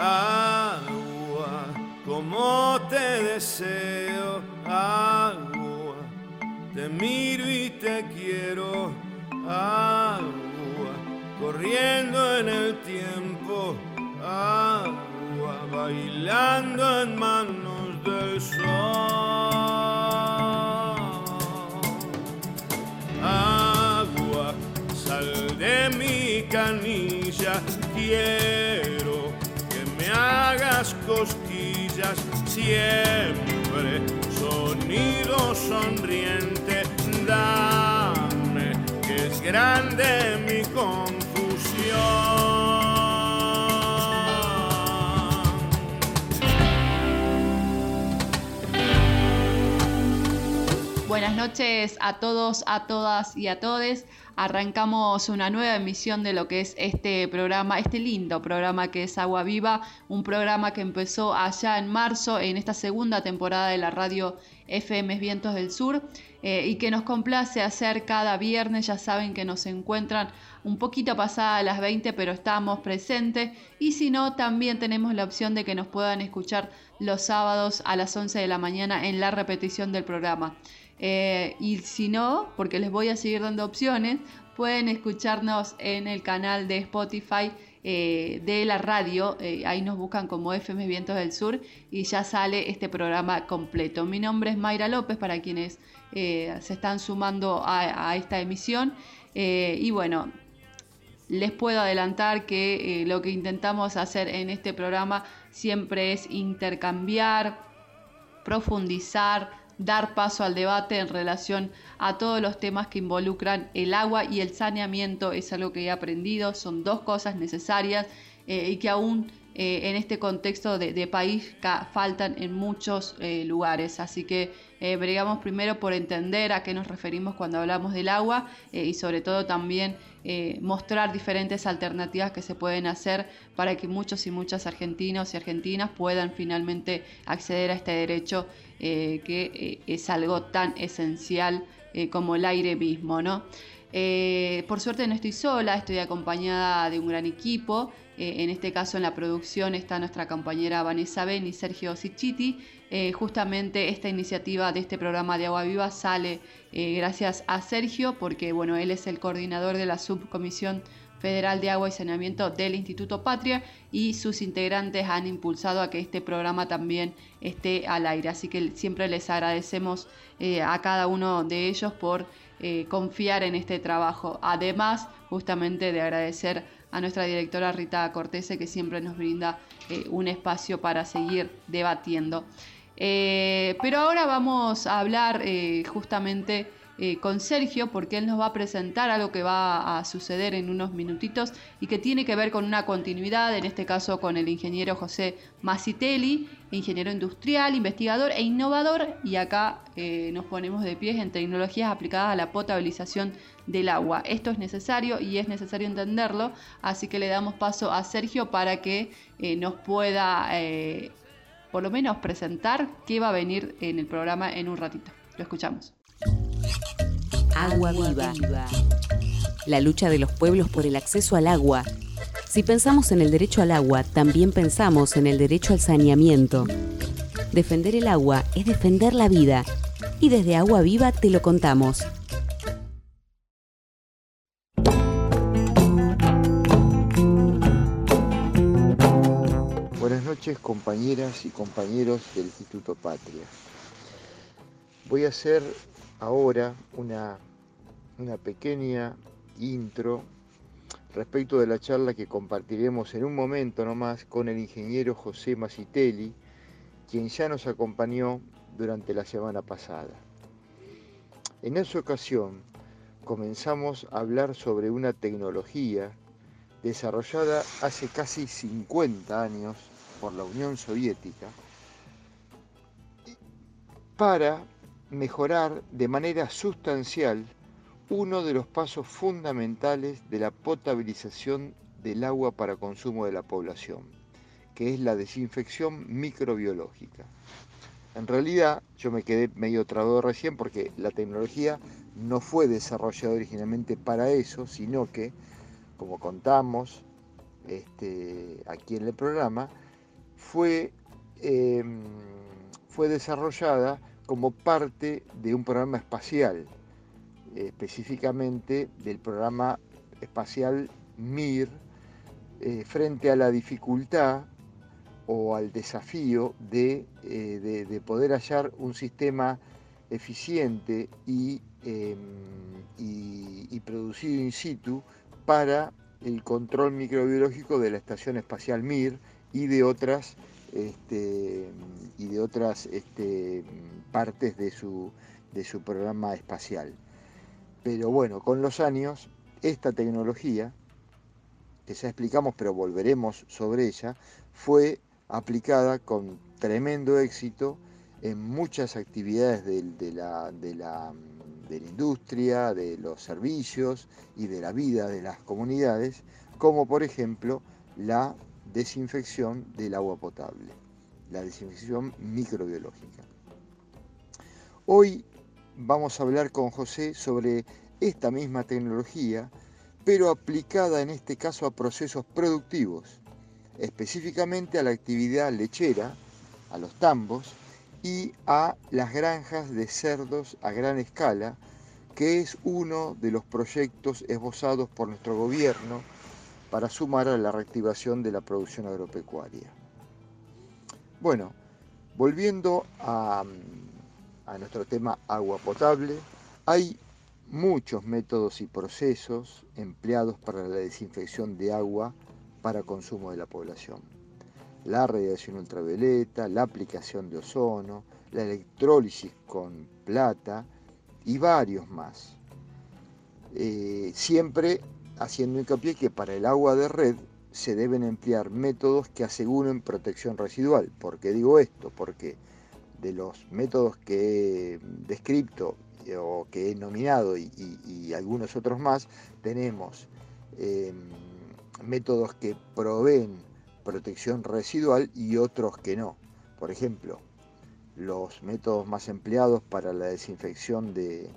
agua, como te deseo, agua, te miro y te quiero, agua, corriendo en el tiempo, agua, bailando en manos cosquillas siempre, sonido sonriente, dame que es grande mi confusión. Buenas noches a todos, a todas y a todes. Arrancamos una nueva emisión de lo que es este programa, este lindo programa que es Agua Viva, un programa que empezó allá en marzo en esta segunda temporada de la radio FM Vientos del Sur eh, y que nos complace hacer cada viernes. Ya saben que nos encuentran un poquito pasada las 20, pero estamos presentes. Y si no, también tenemos la opción de que nos puedan escuchar los sábados a las 11 de la mañana en la repetición del programa. Eh, y si no, porque les voy a seguir dando opciones, pueden escucharnos en el canal de Spotify eh, de la radio. Eh, ahí nos buscan como FM Vientos del Sur y ya sale este programa completo. Mi nombre es Mayra López para quienes se están sumando a, a esta emisión. y bueno, les puedo adelantar que lo que intentamos hacer en este programa siempre es intercambiar, profundizar, dar paso al debate en relación a todos los temas que involucran el agua y el saneamiento. Es algo que he aprendido, son dos cosas necesarias eh, y que aún eh, en este contexto de, país faltan en muchos eh, lugares. Así que bregamos primero por entender a qué nos referimos cuando hablamos del agua y sobre todo también mostrar diferentes alternativas que se pueden hacer para que muchos y muchas argentinos y argentinas puedan finalmente acceder a este derecho eh, que eh, es algo tan esencial eh, como el aire mismo, ¿no? por suerte no estoy sola, estoy acompañada de un gran equipo. en este caso en la producción está nuestra compañera Vanessa Ben y Sergio Sichiti. justamente esta iniciativa de este programa de Agua Viva sale gracias a Sergio porque bueno, él es el coordinador de la subcomisión Federal de Agua y Saneamiento del Instituto Patria y sus integrantes han impulsado a que este programa también esté al aire. Así que siempre les agradecemos eh, a cada uno de ellos por eh, confiar en este trabajo. Además, justamente de agradecer a nuestra directora Rita Cortese que siempre nos brinda eh, un espacio para seguir debatiendo. pero ahora vamos a hablar justamente eh, con Sergio porque él nos va a presentar algo que va a suceder en unos minutitos y que tiene que ver con una continuidad, en este caso con el ingeniero José Macitelli, ingeniero industrial, investigador e innovador, y acá eh, nos ponemos de pies en tecnologías aplicadas a la potabilización del agua. Esto es necesario y es necesario entenderlo, así que le damos paso a Sergio para que eh, nos pueda por lo menos presentar qué va a venir en el programa en un ratito. Lo escuchamos. Agua viva. La lucha de los pueblos por el acceso al agua. Si pensamos en el derecho al agua, también pensamos en el derecho al saneamiento. Defender el agua es defender la vida. Y desde Agua Viva te lo contamos. Buenas noches compañeras y compañeros del Instituto Patria. Voy a hacer ahora una, una pequeña intro respecto de la charla que compartiremos en un momento nomás con el ingeniero José Macitelli, quien ya nos acompañó durante la semana pasada. En esa ocasión comenzamos a hablar sobre una tecnología desarrollada hace casi 50 años por la Unión Soviética para mejorar de manera sustancial uno de los pasos fundamentales de la potabilización del agua para consumo de la población, que es la desinfección microbiológica. En realidad, yo me quedé medio trabado recién porque la tecnología no fue desarrollada originalmente para eso, sino que, como contamos este, aquí en el programa, fue, em, fue desarrollada como parte de un programa espacial, específicamente del programa espacial MIR, eh, frente a la dificultad o al desafío de, eh, poder hallar un sistema eficiente em, y, producido in situ para el control microbiológico de la Estación Espacial Mir y de otras, este, y de otras este, partes de su, programa espacial. Pero bueno, con los años, esta tecnología, que ya explicamos, pero volveremos sobre ella, fue aplicada con tremendo éxito en muchas actividades de, la, industria, de los servicios y de la vida de las comunidades, como por ejemplo la desinfección del agua potable, la desinfección microbiológica. Hoy vamos a hablar con José sobre esta misma tecnología, pero aplicada en este caso a procesos productivos, específicamente a la actividad lechera, a los tambos y a las granjas de cerdos a gran escala, que es uno de los proyectos esbozados por nuestro gobierno para sumar a la reactivación de la producción agropecuaria. Bueno, volviendo a, nuestro tema agua potable, hay muchos métodos y procesos empleados para la desinfección de agua para consumo de la población. La radiación ultravioleta, la aplicación de ozono, la electrólisis con plata y varios más. Eh, siempre haciendo hincapié que para el agua de red se deben emplear métodos que aseguren protección residual. ¿Por qué digo esto? Porque de los métodos que he descrito o que he nominado y, algunos otros más, tenemos em, métodos que proveen protección residual y otros que no. Por ejemplo, los métodos más empleados para la desinfección de,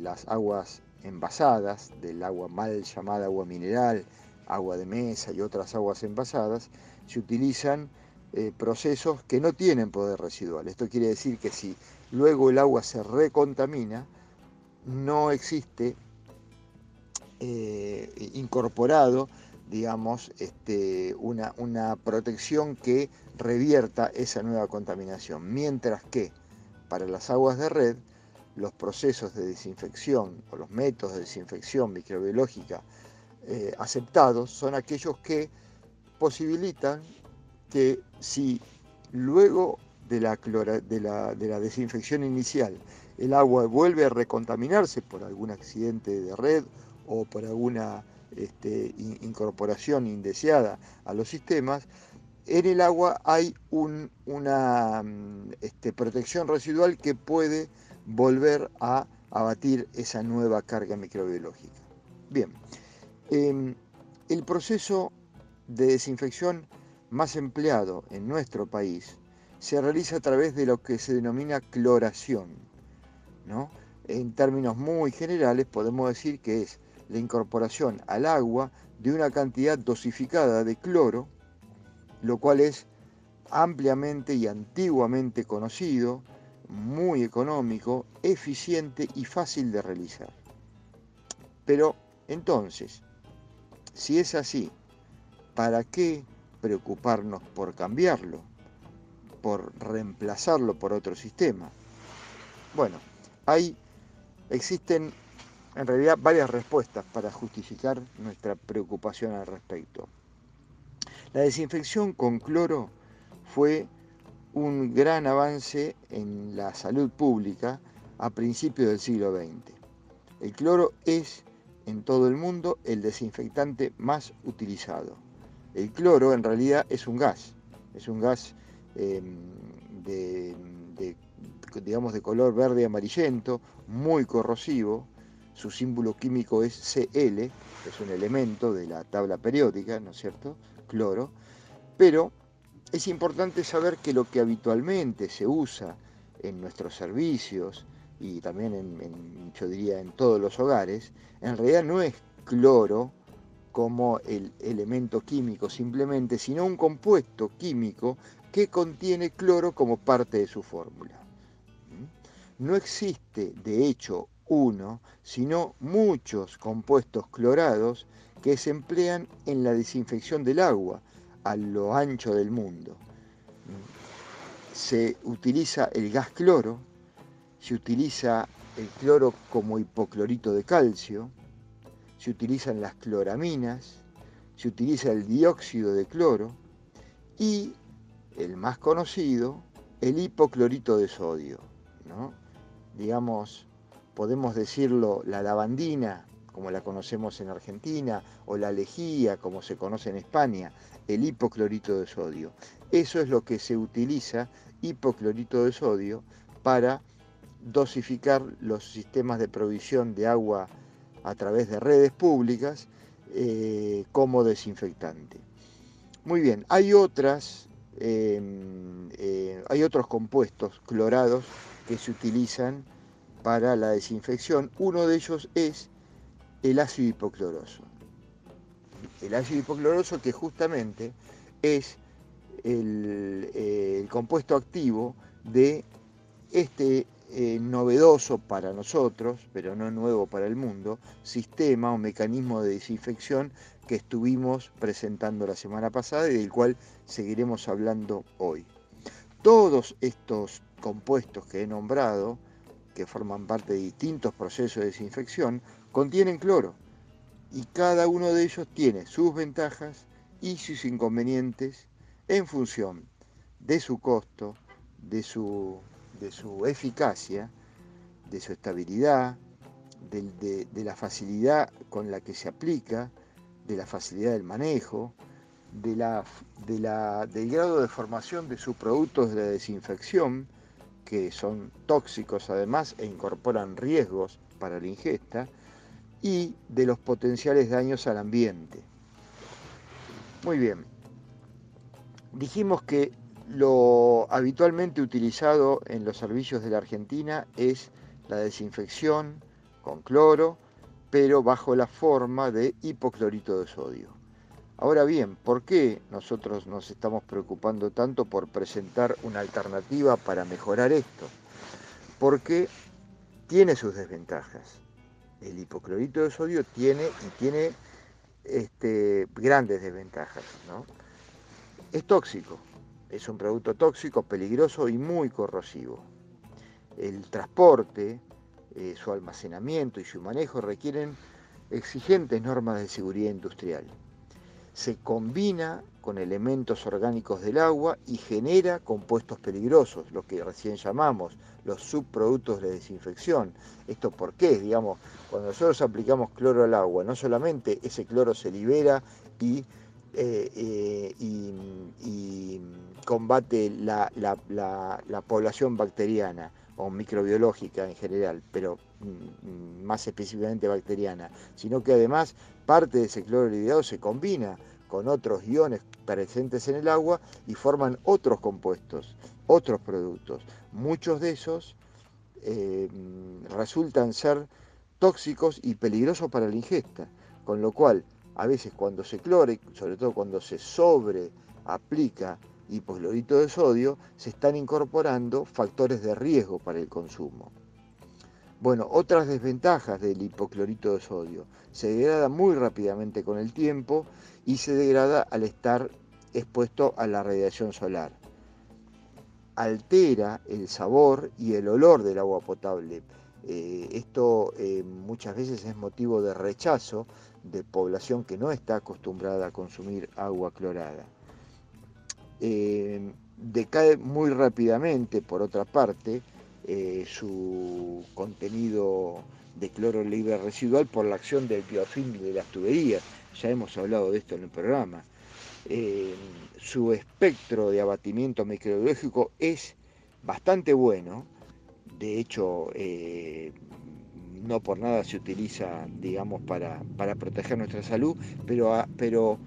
las aguas envasadas, del agua mal llamada agua mineral, agua de mesa y otras aguas envasadas, se utilizan eh, procesos que no tienen poder residual. Esto quiere decir que si luego el agua se recontamina, no existe eh, incorporado, digamos, este, una, una protección que revierta esa nueva contaminación. Mientras que para las aguas de red, los procesos de desinfección o los métodos de desinfección microbiológica eh, aceptados son aquellos que posibilitan que si luego de la, de la, desinfección inicial el agua vuelve a recontaminarse por algún accidente de red o por alguna este, incorporación indeseada a los sistemas, en el agua hay una mm, este, protección residual que puede volver a abatir esa nueva carga microbiológica. Bien, em, el proceso de desinfección más empleado en nuestro país se realiza a través de lo que se denomina cloración. ¿no? En términos muy generales podemos decir que es la incorporación al agua de una cantidad dosificada de cloro, lo cual es ampliamente y antiguamente conocido, muy económico, eficiente y fácil de realizar. Pero entonces, si es así, ¿para qué preocuparnos por cambiarlo? por reemplazarlo por otro sistema? Bueno, hay, existen en realidad varias respuestas para justificar nuestra preocupación al respecto. La desinfección con cloro fue un gran avance en la salud pública a principios del siglo XX. El cloro es en todo el mundo el desinfectante más utilizado. El cloro en realidad es un gas, es un gas Em, de, digamos, de color verde amarillento, muy corrosivo. Su símbolo químico es Cl, es un elemento de la tabla periódica, ¿no es cierto? Cloro. Pero es importante saber que lo que habitualmente se usa en nuestros servicios y también en, yo diría en todos los hogares, en realidad no es cloro como el elemento químico simplemente, sino un compuesto químico que contiene cloro como parte de su fórmula. ¿Mm? No existe, de hecho, uno, sino muchos compuestos clorados que se emplean en la desinfección del agua a lo ancho del mundo. Se utiliza el gas cloro, se utiliza el cloro como hipoclorito de calcio, se utilizan las cloraminas, se utiliza el dióxido de cloro y el más conocido, el hipoclorito de sodio. ¿no? Digamos, podemos decirlo, la lavandina, como la conocemos en Argentina, o la lejía, como se conoce en España, el hipoclorito de sodio. Eso es lo que se utiliza, hipoclorito de sodio, para dosificar los sistemas de provisión de agua a través de redes públicas eh, como desinfectante. Muy bien, hay otras, em, eh, hay otros compuestos clorados que se utilizan para la desinfección. Uno de ellos es el ácido hipocloroso. El ácido hipocloroso que justamente es el, el compuesto activo de este eh, novedoso para nosotros, pero no nuevo para el mundo, sistema o mecanismo de desinfección que estuvimos presentando la semana pasada y del cual seguiremos hablando hoy. Todos estos compuestos que he nombrado, que forman parte de distintos procesos de desinfección, contienen cloro y cada uno de ellos tiene sus ventajas y sus inconvenientes en función de su costo, de su de su eficacia, de su estabilidad, de, la facilidad con la que se aplica, de la facilidad del manejo, de la, del grado de formación de sus productos de desinfección, que son tóxicos además e incorporan riesgos para la ingesta, y de los potenciales daños al ambiente. Muy bien, dijimos que lo habitualmente utilizado en los servicios de la Argentina es la desinfección con cloro, pero bajo la forma de hipoclorito de sodio. Ahora bien, ¿por qué nosotros nos estamos preocupando tanto por presentar una alternativa para mejorar esto? Porque tiene sus desventajas. El hipoclorito de sodio tiene y tiene este, grandes desventajas. Es tóxico, es un producto tóxico, peligroso y muy corrosivo. El transporte, eh, su almacenamiento y su manejo requieren exigentes normas de seguridad industrial. Se combina con elementos orgánicos del agua y genera compuestos peligrosos, lo que recién llamamos los subproductos de desinfección. ¿Esto por qué? Digamos, cuando nosotros aplicamos cloro al agua, no solamente ese cloro se libera y eh, eh, combate la, población bacteriana o microbiológica en general, pero mm, más específicamente bacteriana, sino que además parte de ese cloro lidiado se combina con otros iones presentes en el agua y forman otros compuestos, otros productos. Muchos de esos eh, resultan ser tóxicos y peligrosos para la ingesta, con lo cual a veces cuando se clore, sobre todo cuando se sobre aplica hipoclorito de sodio, se están incorporando factores de riesgo para el consumo. Bueno, otras desventajas del hipoclorito de sodio. Se degrada muy rápidamente con el tiempo y se degrada al estar expuesto a la radiación solar. Altera el sabor y el olor del agua potable. Eh, esto eh, muchas veces es motivo de rechazo de población que no está acostumbrada a consumir agua clorada. Eh, decae muy rápidamente, por otra parte, eh, su contenido de cloro libre residual por la acción del biofilm de las tuberías. Ya hemos hablado de esto en el programa. Eh, su espectro de abatimiento microbiológico es bastante bueno. De hecho, no por nada se utiliza, digamos, para, proteger nuestra salud, pero a, pero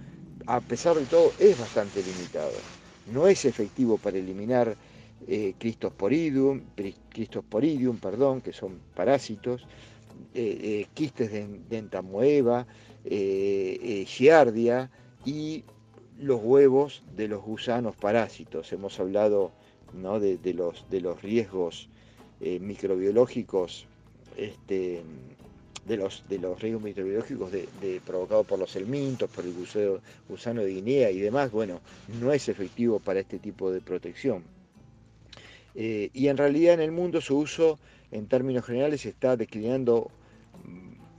a pesar de todo es bastante limitado. No es efectivo para eliminar eh, Cristosporidium, perdón, que son parásitos, eh, eh, quistes de, entamoeba, eh, giardia y los huevos de los gusanos parásitos. Hemos hablado de, los, de los riesgos microbiológicos este, de los, de los riesgos microbiológicos provocados por los helmintos, por el gusano, de Guinea y demás, bueno, no es efectivo para este tipo de protección. Eh, y en realidad en el mundo su uso, en términos generales, está declinando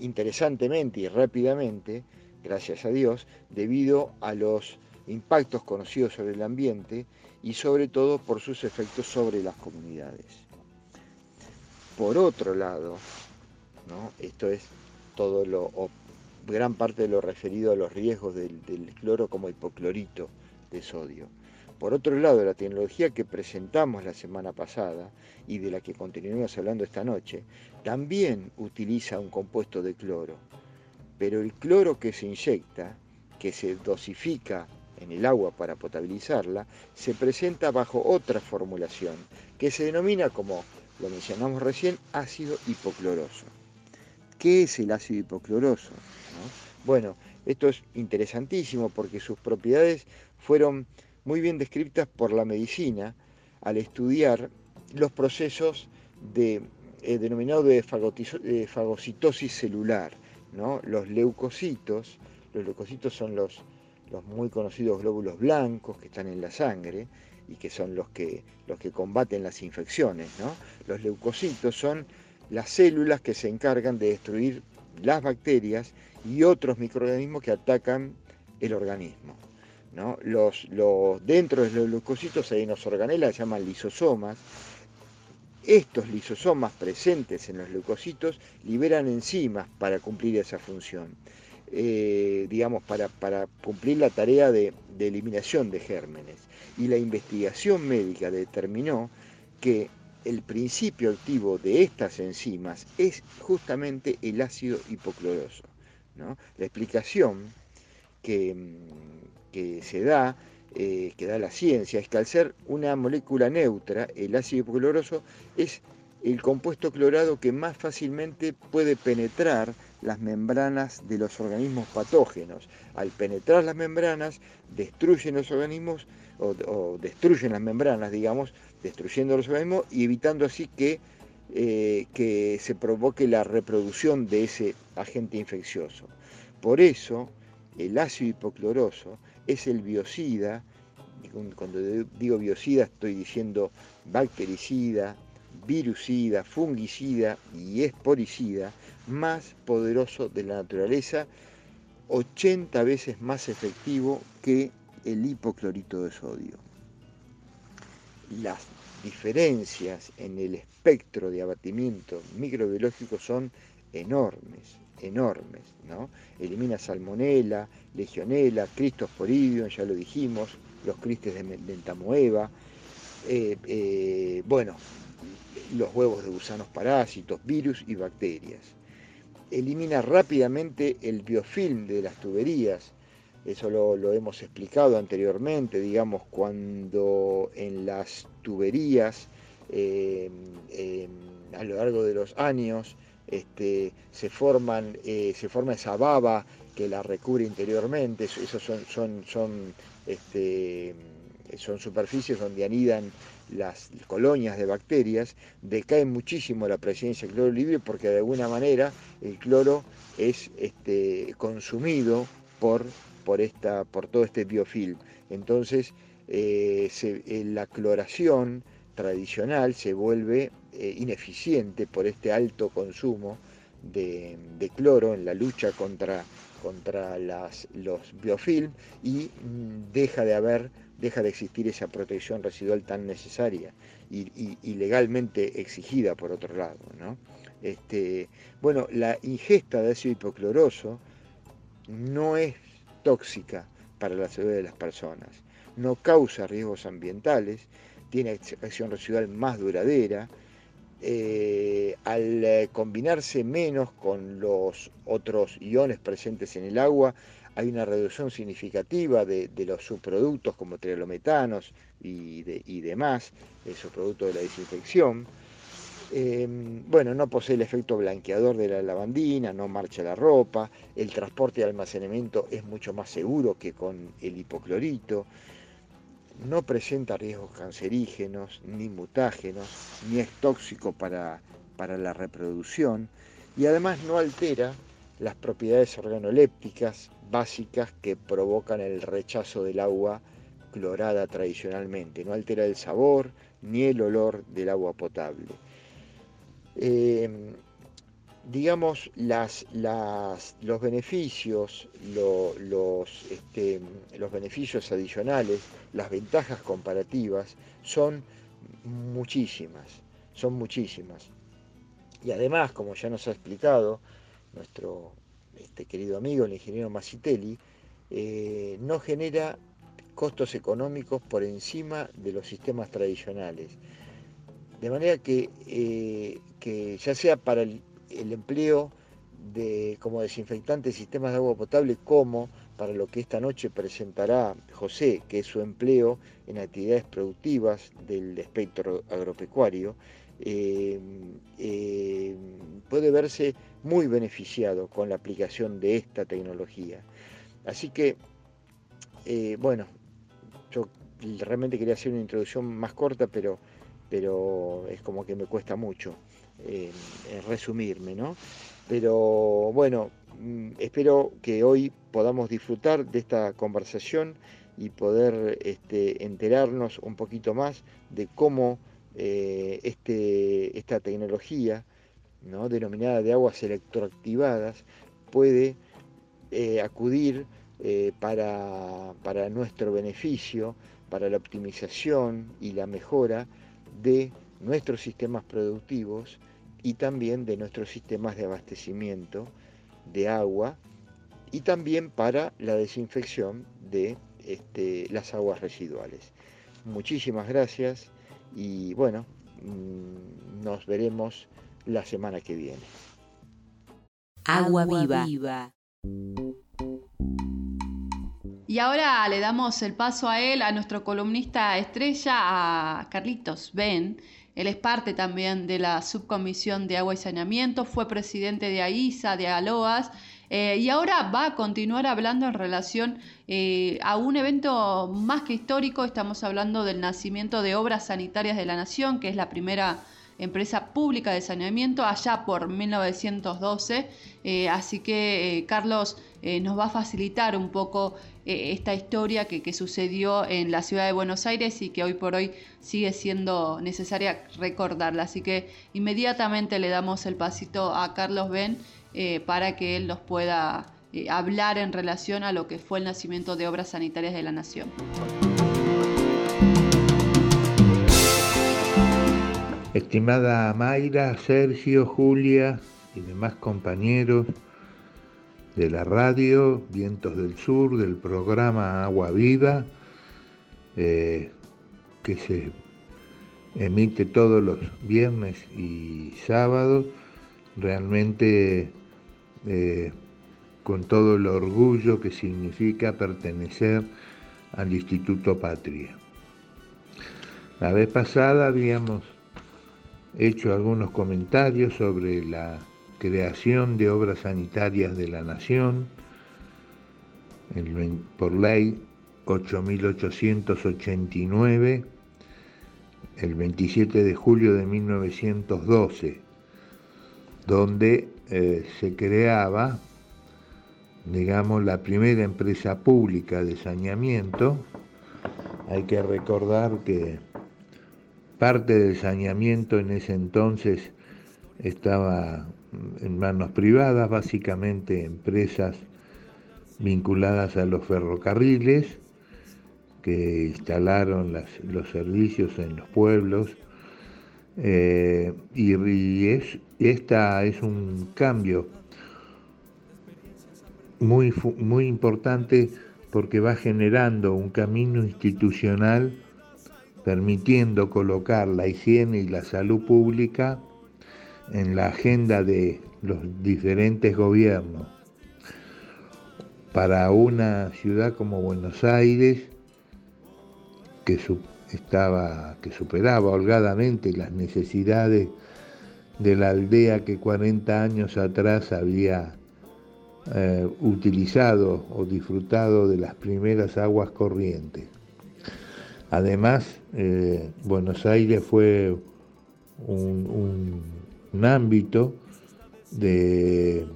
interesantemente y rápidamente, gracias a Dios, debido a los impactos conocidos sobre el ambiente y sobre todo por sus efectos sobre las comunidades. Por otro lado, esto es todo lo, o gran parte de lo referido a los riesgos del, cloro como hipoclorito de sodio. Por otro lado, la tecnología que presentamos la semana pasada y de la que continuaremos hablando esta noche, también utiliza un compuesto de cloro, pero el cloro que se inyecta, que se dosifica en el agua para potabilizarla, se presenta bajo otra formulación, que se denomina, como lo mencionamos recién, ácido hipocloroso. ¿Qué es el ácido hipocloroso? Bueno, esto es interesantísimo porque sus propiedades fueron muy bien descritas por la medicina al estudiar los procesos de, eh, denominados de, fagocitosis celular. ¿no? Los leucocitos, los leucocitos son los, los muy conocidos glóbulos blancos que están en la sangre y que son los que, los que combaten las infecciones. ¿no? Los leucocitos son las células que se encargan de destruir las bacterias y otros microorganismos que atacan el organismo. Los, dentro de los leucocitos hay unos organelas que se llaman lisosomas. Estos lisosomas presentes en los leucocitos liberan enzimas para cumplir esa función, eh, digamos, para, cumplir la tarea de eliminación de gérmenes. Y la investigación médica determinó que el principio activo de estas enzimas es justamente el ácido hipocloroso. La explicación que, mm, se da, eh, que da la ciencia, es que al ser una molécula neutra, el ácido hipocloroso es el compuesto clorado que más fácilmente puede penetrar las membranas de los organismos patógenos. Al penetrar las membranas, destruyen los organismos o, destruyen las membranas, digamos, destruyendo los organismos y evitando así que, eh, que se provoque la reproducción de ese agente infeccioso. Por eso, el ácido hipocloroso es el biocida, cuando digo biocida estoy diciendo bactericida, virucida, fungicida y esporicida más poderoso de la naturaleza, 80 veces más efectivo que el hipoclorito de sodio. Las diferencias en el espectro de abatimiento microbiológico son enormes, enormes, ¿no? Elimina salmonela, legionela, cristosporidium, ya lo dijimos, los cristes de Mentamoeba, eh, eh, bueno, los huevos de gusanos parásitos, virus y bacterias. Elimina rápidamente el biofilm de las tuberías, eso lo, hemos explicado anteriormente, digamos, cuando en las tuberías em, a lo largo de los años este, se, forman, eh, se forma esa baba que la recubre interiormente, esos son, son, son, este, son superficies donde anidan las colonias de bacterias, decae muchísimo la presencia de cloro libre porque de alguna manera el cloro es este, consumido por por, esta, por todo este biofilm. Entonces, eh, eh, la cloración tradicional se vuelve eh, ineficiente por este alto consumo de, cloro en la lucha contra, contra los biofilm y mm, deja de haber deja de existir esa protección residual tan necesaria y, legalmente exigida por otro lado. Este, bueno, la ingesta de ácido hipocloroso no es tóxica para la salud de las personas. No causa riesgos ambientales, tiene acción residual más duradera. Eh, al eh, combinarse menos con los otros iones presentes en el agua, hay una reducción significativa de, los subproductos como trialometanos y, y demás, esos productos de la desinfección. Em, bueno, no posee el efecto blanqueador de la lavandina, no marcha la ropa, el transporte y almacenamiento es mucho más seguro que con el hipoclorito, no presenta riesgos cancerígenos, ni mutágenos, ni es tóxico para, para la reproducción y además no altera las propiedades organolépticas básicas que provocan el rechazo del agua clorada tradicionalmente, no altera el sabor ni el olor del agua potable. Em, digamos, las, los beneficios, los, este, los beneficios adicionales, las ventajas comparativas son muchísimas, son muchísimas. Y además, como ya nos ha explicado nuestro este querido amigo, el ingeniero Masitelli, eh, no genera costos económicos por encima de los sistemas tradicionales. De manera que, eh, que ya sea para el, empleo de, como desinfectante de sistemas de agua potable, como para lo que esta noche presentará José, que es su empleo en actividades productivas del espectro agropecuario, eh, eh, puede verse muy beneficiado con la aplicación de esta tecnología. Así que, bueno, yo realmente quería hacer una introducción más corta, pero pero es como que me cuesta mucho eh, resumirme, ¿no? Pero bueno, mm, espero que hoy podamos disfrutar de esta conversación y poder este, enterarnos un poquito más de cómo eh, este, esta tecnología, ¿no? denominada de aguas electroactivadas, puede eh, acudir para, para nuestro beneficio, para la optimización y la mejora de nuestros sistemas productivos y también de nuestros sistemas de abastecimiento de agua y también para la desinfección de este, las aguas residuales. Muchísimas gracias y bueno, mm, nos veremos la semana que viene. Agua viva. Y ahora le damos el paso a él, a nuestro columnista estrella, a Carlitos Ben. Él es parte también de la subcomisión de agua y saneamiento, fue presidente de AISA, de ALOAS, eh, y ahora va a continuar hablando en relación eh, a un evento más que histórico. Estamos hablando del nacimiento de Obras Sanitarias de la Nación, que es la primera empresa pública de saneamiento allá por 1912. Eh, así que Carlos nos va a facilitar un poco eh, esta historia que, sucedió en la ciudad de Buenos Aires y que hoy por hoy sigue siendo necesaria recordarla. Así que inmediatamente le damos el pasito a Carlos Ben eh, para que él nos pueda eh, hablar en relación a lo que fue el nacimiento de obras sanitarias de la nación. Estimada Mayra, Sergio, Julia y demás compañeros, de la radio Vientos del Sur, del programa Agua Viva, eh, que se emite todos los viernes y sábados, realmente eh, con todo el orgullo que significa pertenecer al Instituto Patria. La vez pasada habíamos hecho algunos comentarios sobre la creación de obras sanitarias de la Nación, por ley 8889, el 27 de julio de 1912, donde eh, se creaba, digamos, la primera empresa pública de saneamiento. Hay que recordar que parte del saneamiento en ese entonces estaba en manos privadas, básicamente empresas vinculadas a los ferrocarriles que instalaron los servicios en los pueblos. Eh, y, es, esta es un cambio muy, muy importante porque va generando un camino institucional permitiendo colocar la higiene y la salud pública en la agenda de los diferentes gobiernos. Para una ciudad como Buenos Aires, que, estaba, que superaba holgadamente las necesidades de la aldea que 40 años atrás había eh, utilizado o disfrutado de las primeras aguas corrientes. Además, eh, Buenos Aires fue un, ámbito de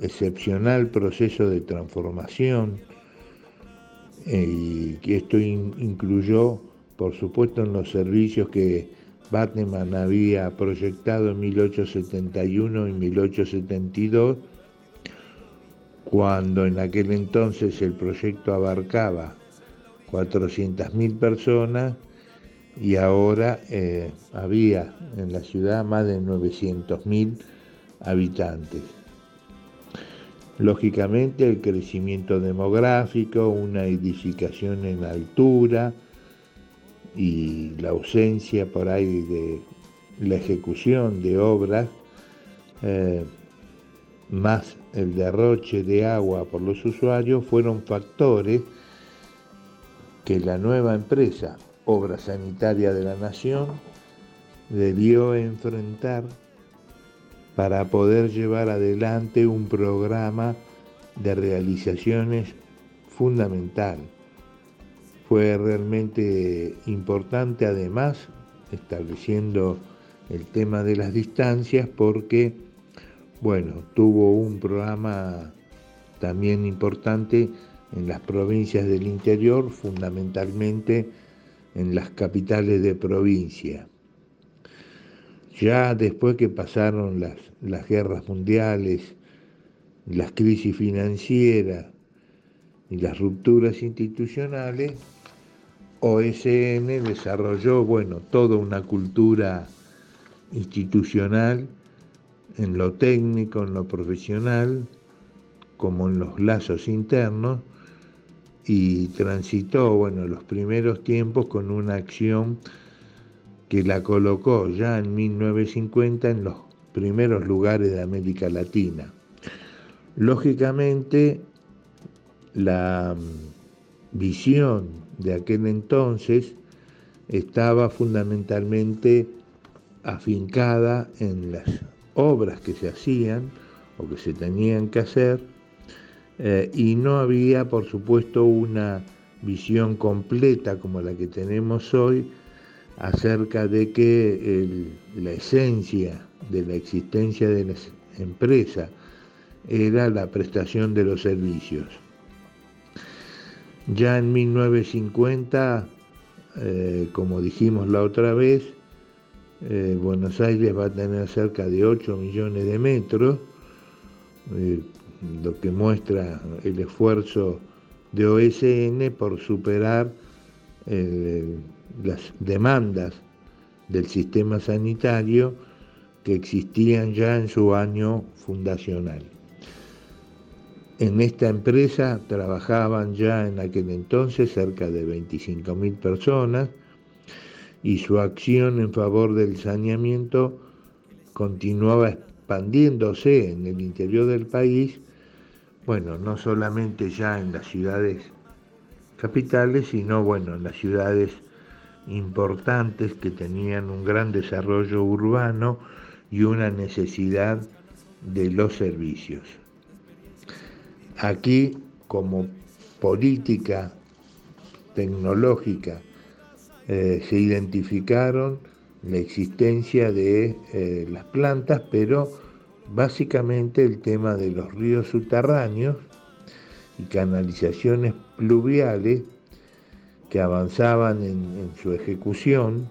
excepcional proceso de transformación eh, y esto incluyó, por supuesto, en los servicios que Batman había proyectado en 1871 y 1872, cuando en aquel entonces el proyecto abarcaba 400.000 personas y ahora eh, había en la ciudad más de 900.000 habitantes. Lógicamente el crecimiento demográfico, una edificación en altura y la ausencia por ahí de la ejecución de obras, eh, más el derroche de agua por los usuarios, fueron factores que la nueva empresa, Obra Sanitaria de la Nación, debió enfrentar para poder llevar adelante un programa de realizaciones fundamental. Fue realmente importante además estableciendo el tema de las distancias porque, bueno, tuvo un programa también importante en las provincias del interior, fundamentalmente en las capitales de provincia. Ya después que pasaron las, las guerras mundiales, las crisis financieras y las rupturas institucionales, OSN desarrolló, bueno, toda una cultura institucional en lo técnico, en lo profesional, como en los lazos internos, y transitó bueno, los primeros tiempos con una acción que la colocó ya en 1950 en los primeros lugares de América Latina. Lógicamente, la mm, visión de aquel entonces estaba fundamentalmente afincada en las obras que se hacían o que se tenían que hacer eh, y no había, por supuesto, una visión completa como la que tenemos hoy acerca de que la esencia de la existencia de la empresa era la prestación de los servicios. Ya en 1950, eh, como dijimos la otra vez, eh, Buenos Aires va a tener cerca de 8 millones de metros, lo que muestra el esfuerzo de OSN por superar las demandas del sistema sanitario que existían ya en su año fundacional. En esta empresa trabajaban ya en aquel entonces cerca de 25.000 personas y su acción en favor del saneamiento continuaba expandiéndose en el interior del país bueno, no solamente ya en las ciudades capitales, sino bueno, en las ciudades importantes que tenían un gran desarrollo urbano y una necesidad de los servicios. Aquí, como política tecnológica, eh, se identificaron la existencia de eh, las plantas, pero básicamente el tema de los ríos subterráneos y canalizaciones pluviales que avanzaban en, su ejecución,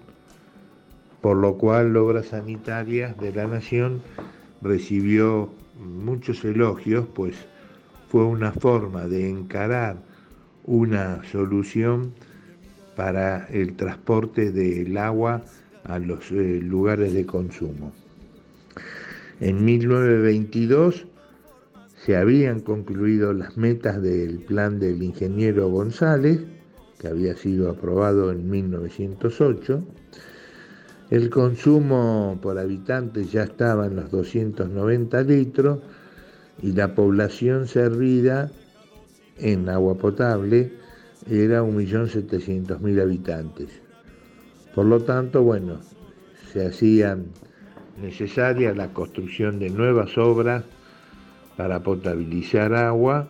por lo cual la obra sanitaria de la Nación recibió muchos elogios, pues fue una forma de encarar una solución para el transporte del agua a los eh, lugares de consumo. En 1922 se habían concluido las metas del plan del ingeniero González, que había sido aprobado en 1908. El consumo por habitante ya estaba en los 290 litros y la población servida en agua potable era 1.700.000 habitantes. Por lo tanto, bueno, se hacían necesaria la construcción de nuevas obras para potabilizar agua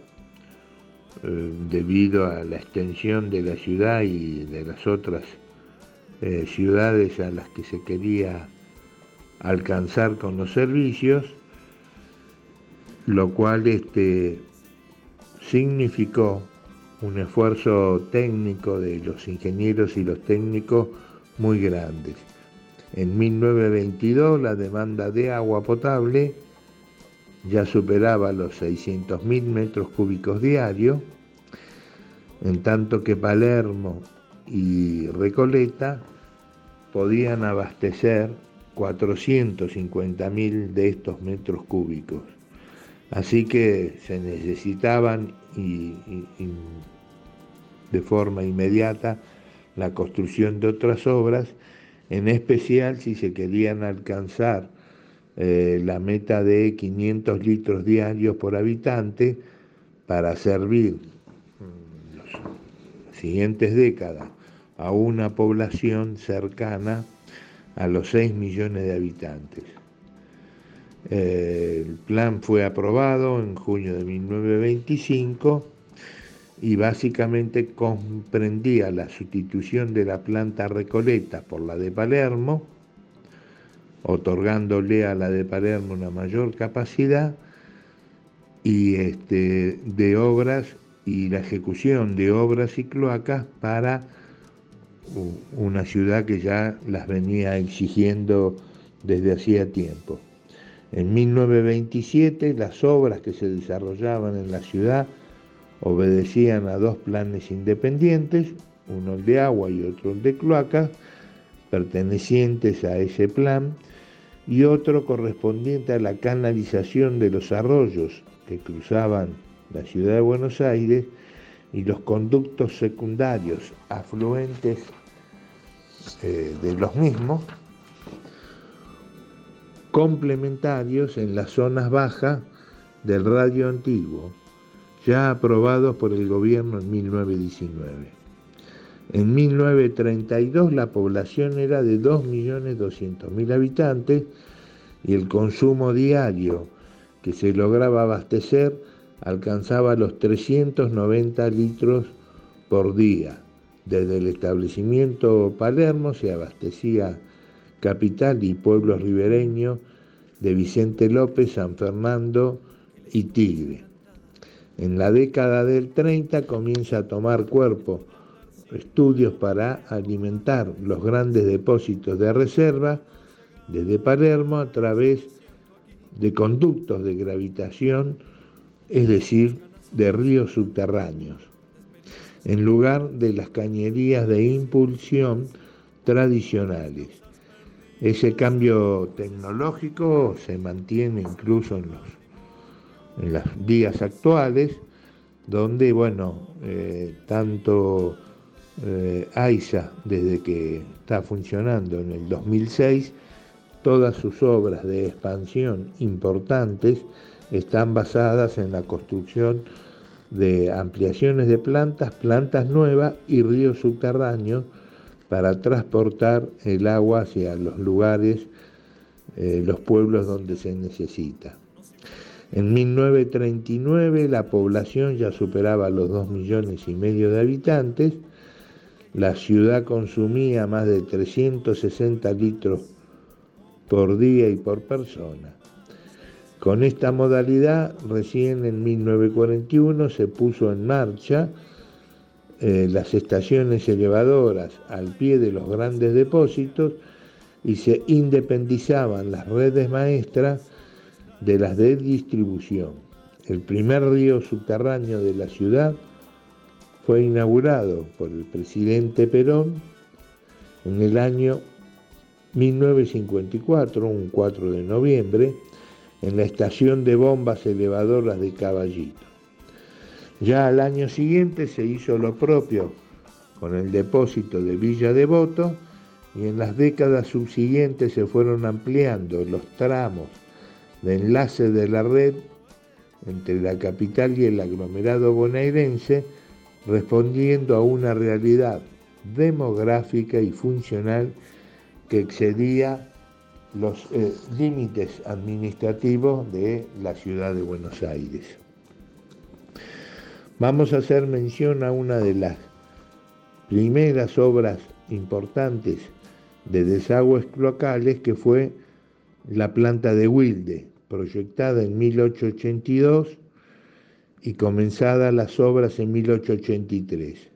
eh, debido a la extensión de la ciudad y de las otras eh, ciudades a las que se quería alcanzar con los servicios, lo cual este, significó un esfuerzo técnico de los ingenieros y los técnicos muy grandes. En 1922 la demanda de agua potable ya superaba los 600.000 metros cúbicos diarios, en tanto que Palermo y Recoleta podían abastecer 450.000 de estos metros cúbicos. Así que se necesitaban de forma inmediata la construcción de otras obras, en especial si se querían alcanzar eh, la meta de 500 litros diarios por habitante para servir las siguientes décadas a una población cercana a los 6 millones de habitantes. Eh, el plan fue aprobado en junio de 1925 y básicamente comprendía la sustitución de la planta Recoleta por la de Palermo, otorgándole a la de Palermo una mayor capacidad y este, de obras y la ejecución de obras y cloacas para una ciudad que ya las venía exigiendo desde hacía tiempo. En 1927 las obras que se desarrollaban en la ciudad obedecían a dos planes independientes, uno el de agua y otro el de cloacas, pertenecientes a ese plan, y otro correspondiente a la canalización de los arroyos que cruzaban la ciudad de Buenos Aires y los conductos secundarios afluentes eh, de los mismos, complementarios en las zonas bajas del radio antiguo, ya aprobados por el gobierno en 1919. En 1932 la población era de 2.200.000 habitantes y el consumo diario que se lograba abastecer alcanzaba los 390 litros por día. Desde el establecimiento Palermo se abastecía capital y pueblos ribereños de Vicente López, San Fernando y Tigre. En la década del 30 comienza a tomar cuerpo estudios para alimentar los grandes depósitos de reserva desde Palermo a través de conductos de gravitación, es decir, de ríos subterráneos, en lugar de las cañerías de impulsión tradicionales. Ese cambio tecnológico se mantiene incluso en los, en los días actuales, donde, bueno, eh, tanto eh, AISA, desde que está funcionando en el 2006, todas sus obras de expansión importantes están basadas en la construcción de ampliaciones de plantas, plantas nuevas y ríos subterráneos para transportar el agua hacia los lugares, eh, los pueblos donde se necesita. En 1939 la población ya superaba los 2 millones y medio de habitantes, la ciudad consumía más de 360 litros por día y por persona. Con esta modalidad, recién en 1941 se puso en marcha eh, las estaciones elevadoras al pie de los grandes depósitos y se independizaban las redes maestras de las de distribución. El primer río subterráneo de la ciudad fue inaugurado por el presidente Perón en el año 1954, un 4 de noviembre, en la estación de bombas elevadoras de Caballito. Ya al año siguiente se hizo lo propio con el depósito de Villa Devoto y en las décadas subsiguientes se fueron ampliando los tramos de enlace de la red entre la capital y el aglomerado bonaerense, respondiendo a una realidad demográfica y funcional que excedía los eh, límites administrativos de la ciudad de Buenos Aires. Vamos a hacer mención a una de las primeras obras importantes de desagües locales que fue la planta de Wilde, proyectada en 1882 y comenzada las obras en 1883.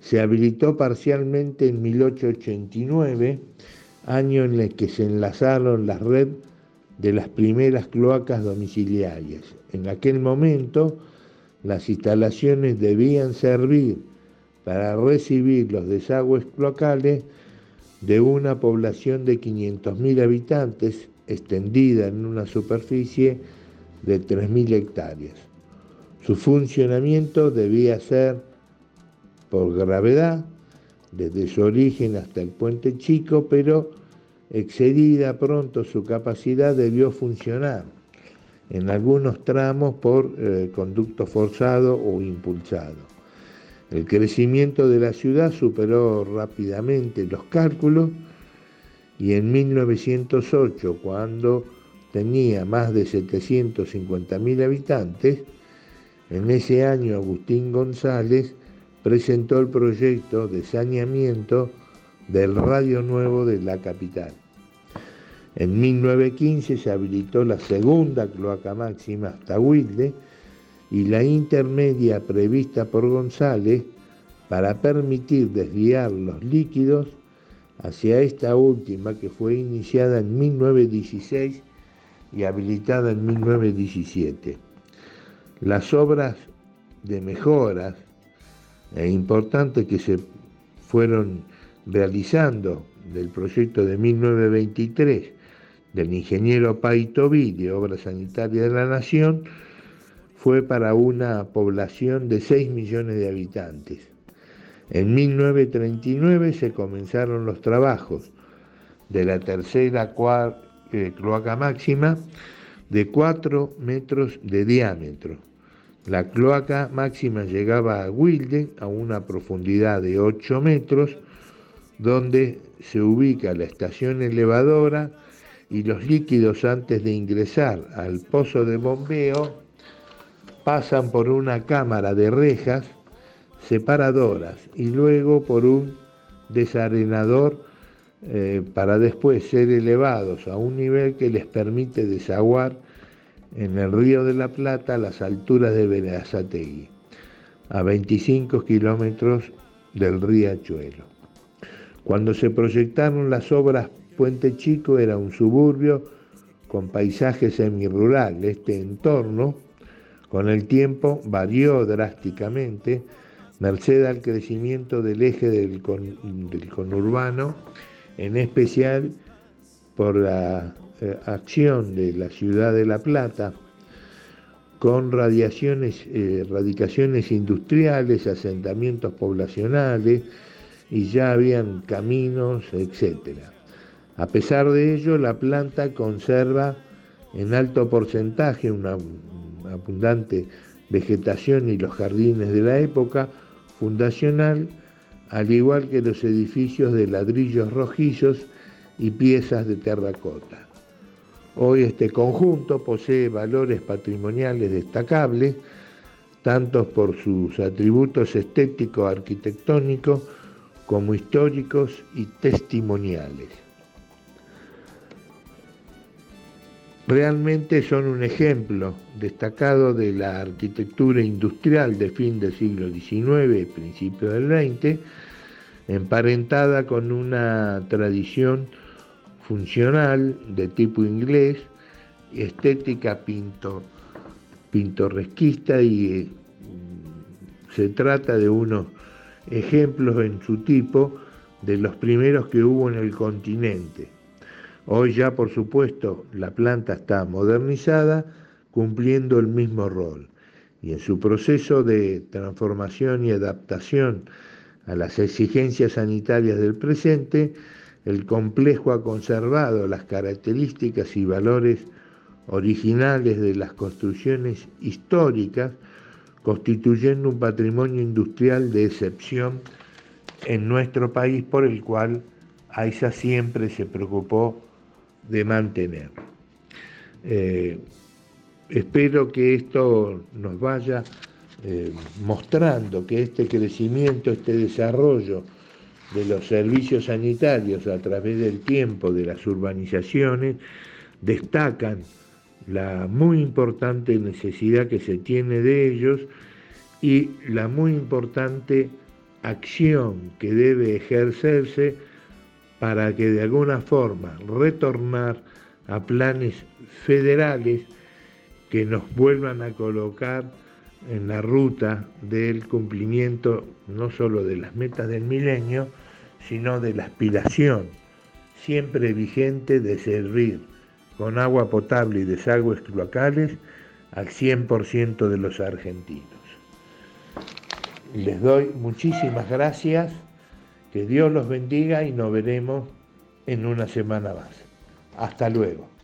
Se habilitó parcialmente en 1889, año en el que se enlazaron las redes de las primeras cloacas domiciliarias. En aquel momento, las instalaciones debían servir para recibir los desagües locales de una población de 500.000 habitantes extendida en una superficie de 3.000 hectáreas. Su funcionamiento debía ser por gravedad, desde su origen hasta el puente chico, pero excedida pronto su capacidad debió funcionar, en algunos tramos por eh, conducto forzado o impulsado. El crecimiento de la ciudad superó rápidamente los cálculos y en 1908, cuando tenía más de 750.000 habitantes, en ese año Agustín González presentó el proyecto de saneamiento del Radio Nuevo de la capital. En 1915 se habilitó la segunda cloaca máxima hasta Wilde y la intermedia prevista por González para permitir desviar los líquidos hacia esta última que fue iniciada en 1916 y habilitada en 1917. Las obras de mejoras e importantes que se fueron realizando del proyecto de 1923 del ingeniero Paito de Obra Sanitaria de la Nación, fue para una población de 6 millones de habitantes. En 1939 se comenzaron los trabajos de la tercera eh, cloaca máxima de 4 metros de diámetro. La cloaca máxima llegaba a Wilde a una profundidad de 8 metros, donde se ubica la estación elevadora y los líquidos antes de ingresar al pozo de bombeo pasan por una cámara de rejas separadoras y luego por un desarenador eh, para después ser elevados a un nivel que les permite desaguar en el río de la Plata a las alturas de Berazategui, a 25 kilómetros del riachuelo. Cuando se proyectaron las obras Puente Chico era un suburbio con paisaje semirural. Este entorno con el tiempo varió drásticamente, merced al crecimiento del eje del, conurbano, en especial por la eh, acción de la ciudad de La Plata, con radiaciones, eh, radicaciones industriales, asentamientos poblacionales, y ya habían caminos, etc. A pesar de ello, la planta conserva en alto porcentaje una abundante vegetación y los jardines de la época fundacional, al igual que los edificios de ladrillos rojizos y piezas de terracota. Hoy este conjunto posee valores patrimoniales destacables, tanto por sus atributos estéticos arquitectónicos como históricos y testimoniales. Realmente son un ejemplo destacado de la arquitectura industrial de fin del siglo XIX principio del XX, emparentada con una tradición funcional de tipo inglés, estética pinto, pintorresquista y eh, se trata de unos ejemplos en su tipo de los primeros que hubo en el continente Hoy ya, por supuesto, la planta está modernizada, cumpliendo el mismo rol, y en su proceso de transformación y adaptación a las exigencias sanitarias del presente, el complejo ha conservado las características y valores originales de las construcciones históricas, constituyendo un patrimonio industrial de excepción en nuestro país por el cual AISA siempre se preocupó de mantener. Eh, espero que esto nos vaya eh, mostrando que este crecimiento, este desarrollo de los servicios sanitarios a través del tiempo de las urbanizaciones destacan la muy importante necesidad que se tiene de ellos y la muy importante acción que debe ejercerse para que de alguna forma retornar a planes federales que nos vuelvan a colocar en la ruta del cumplimiento no solo de las metas del milenio, sino de la aspiración siempre vigente de servir con agua potable y desagües cloacales al 100% de los argentinos. Les doy muchísimas gracias, que Dios los bendiga y nos veremos en una semana más. Hasta luego.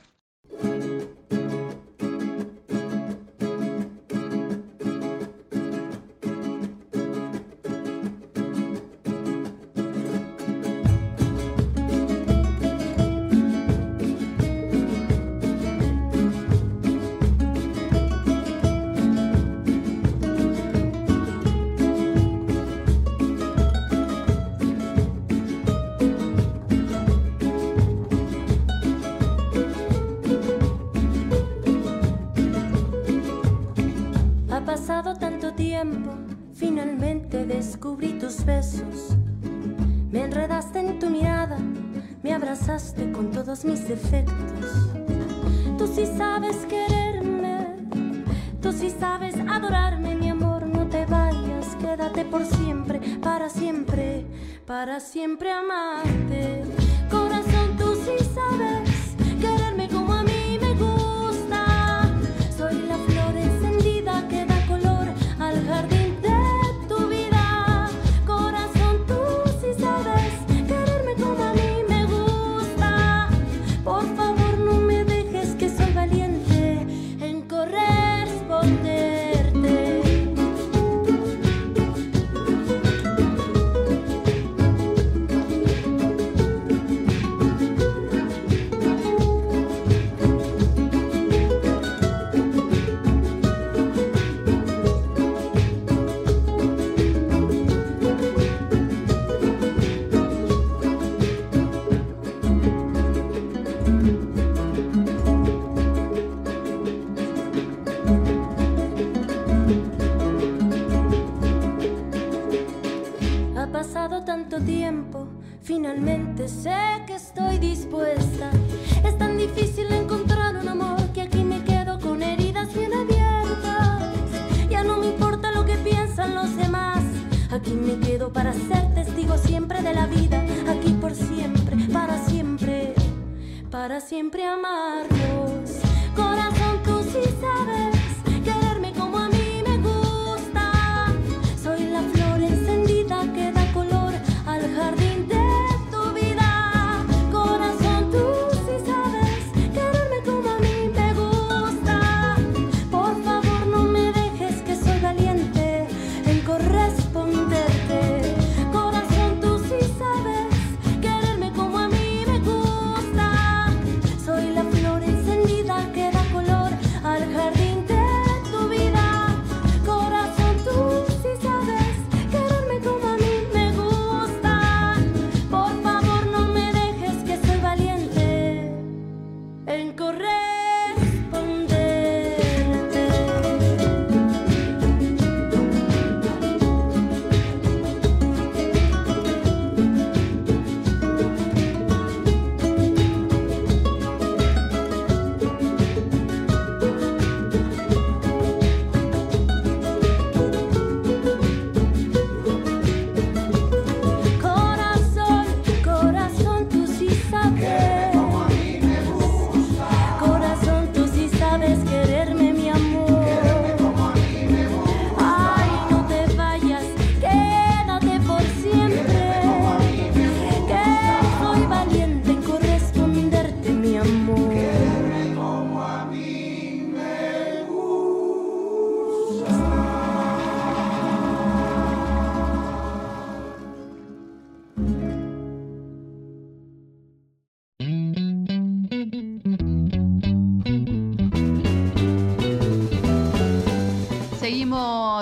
Encendida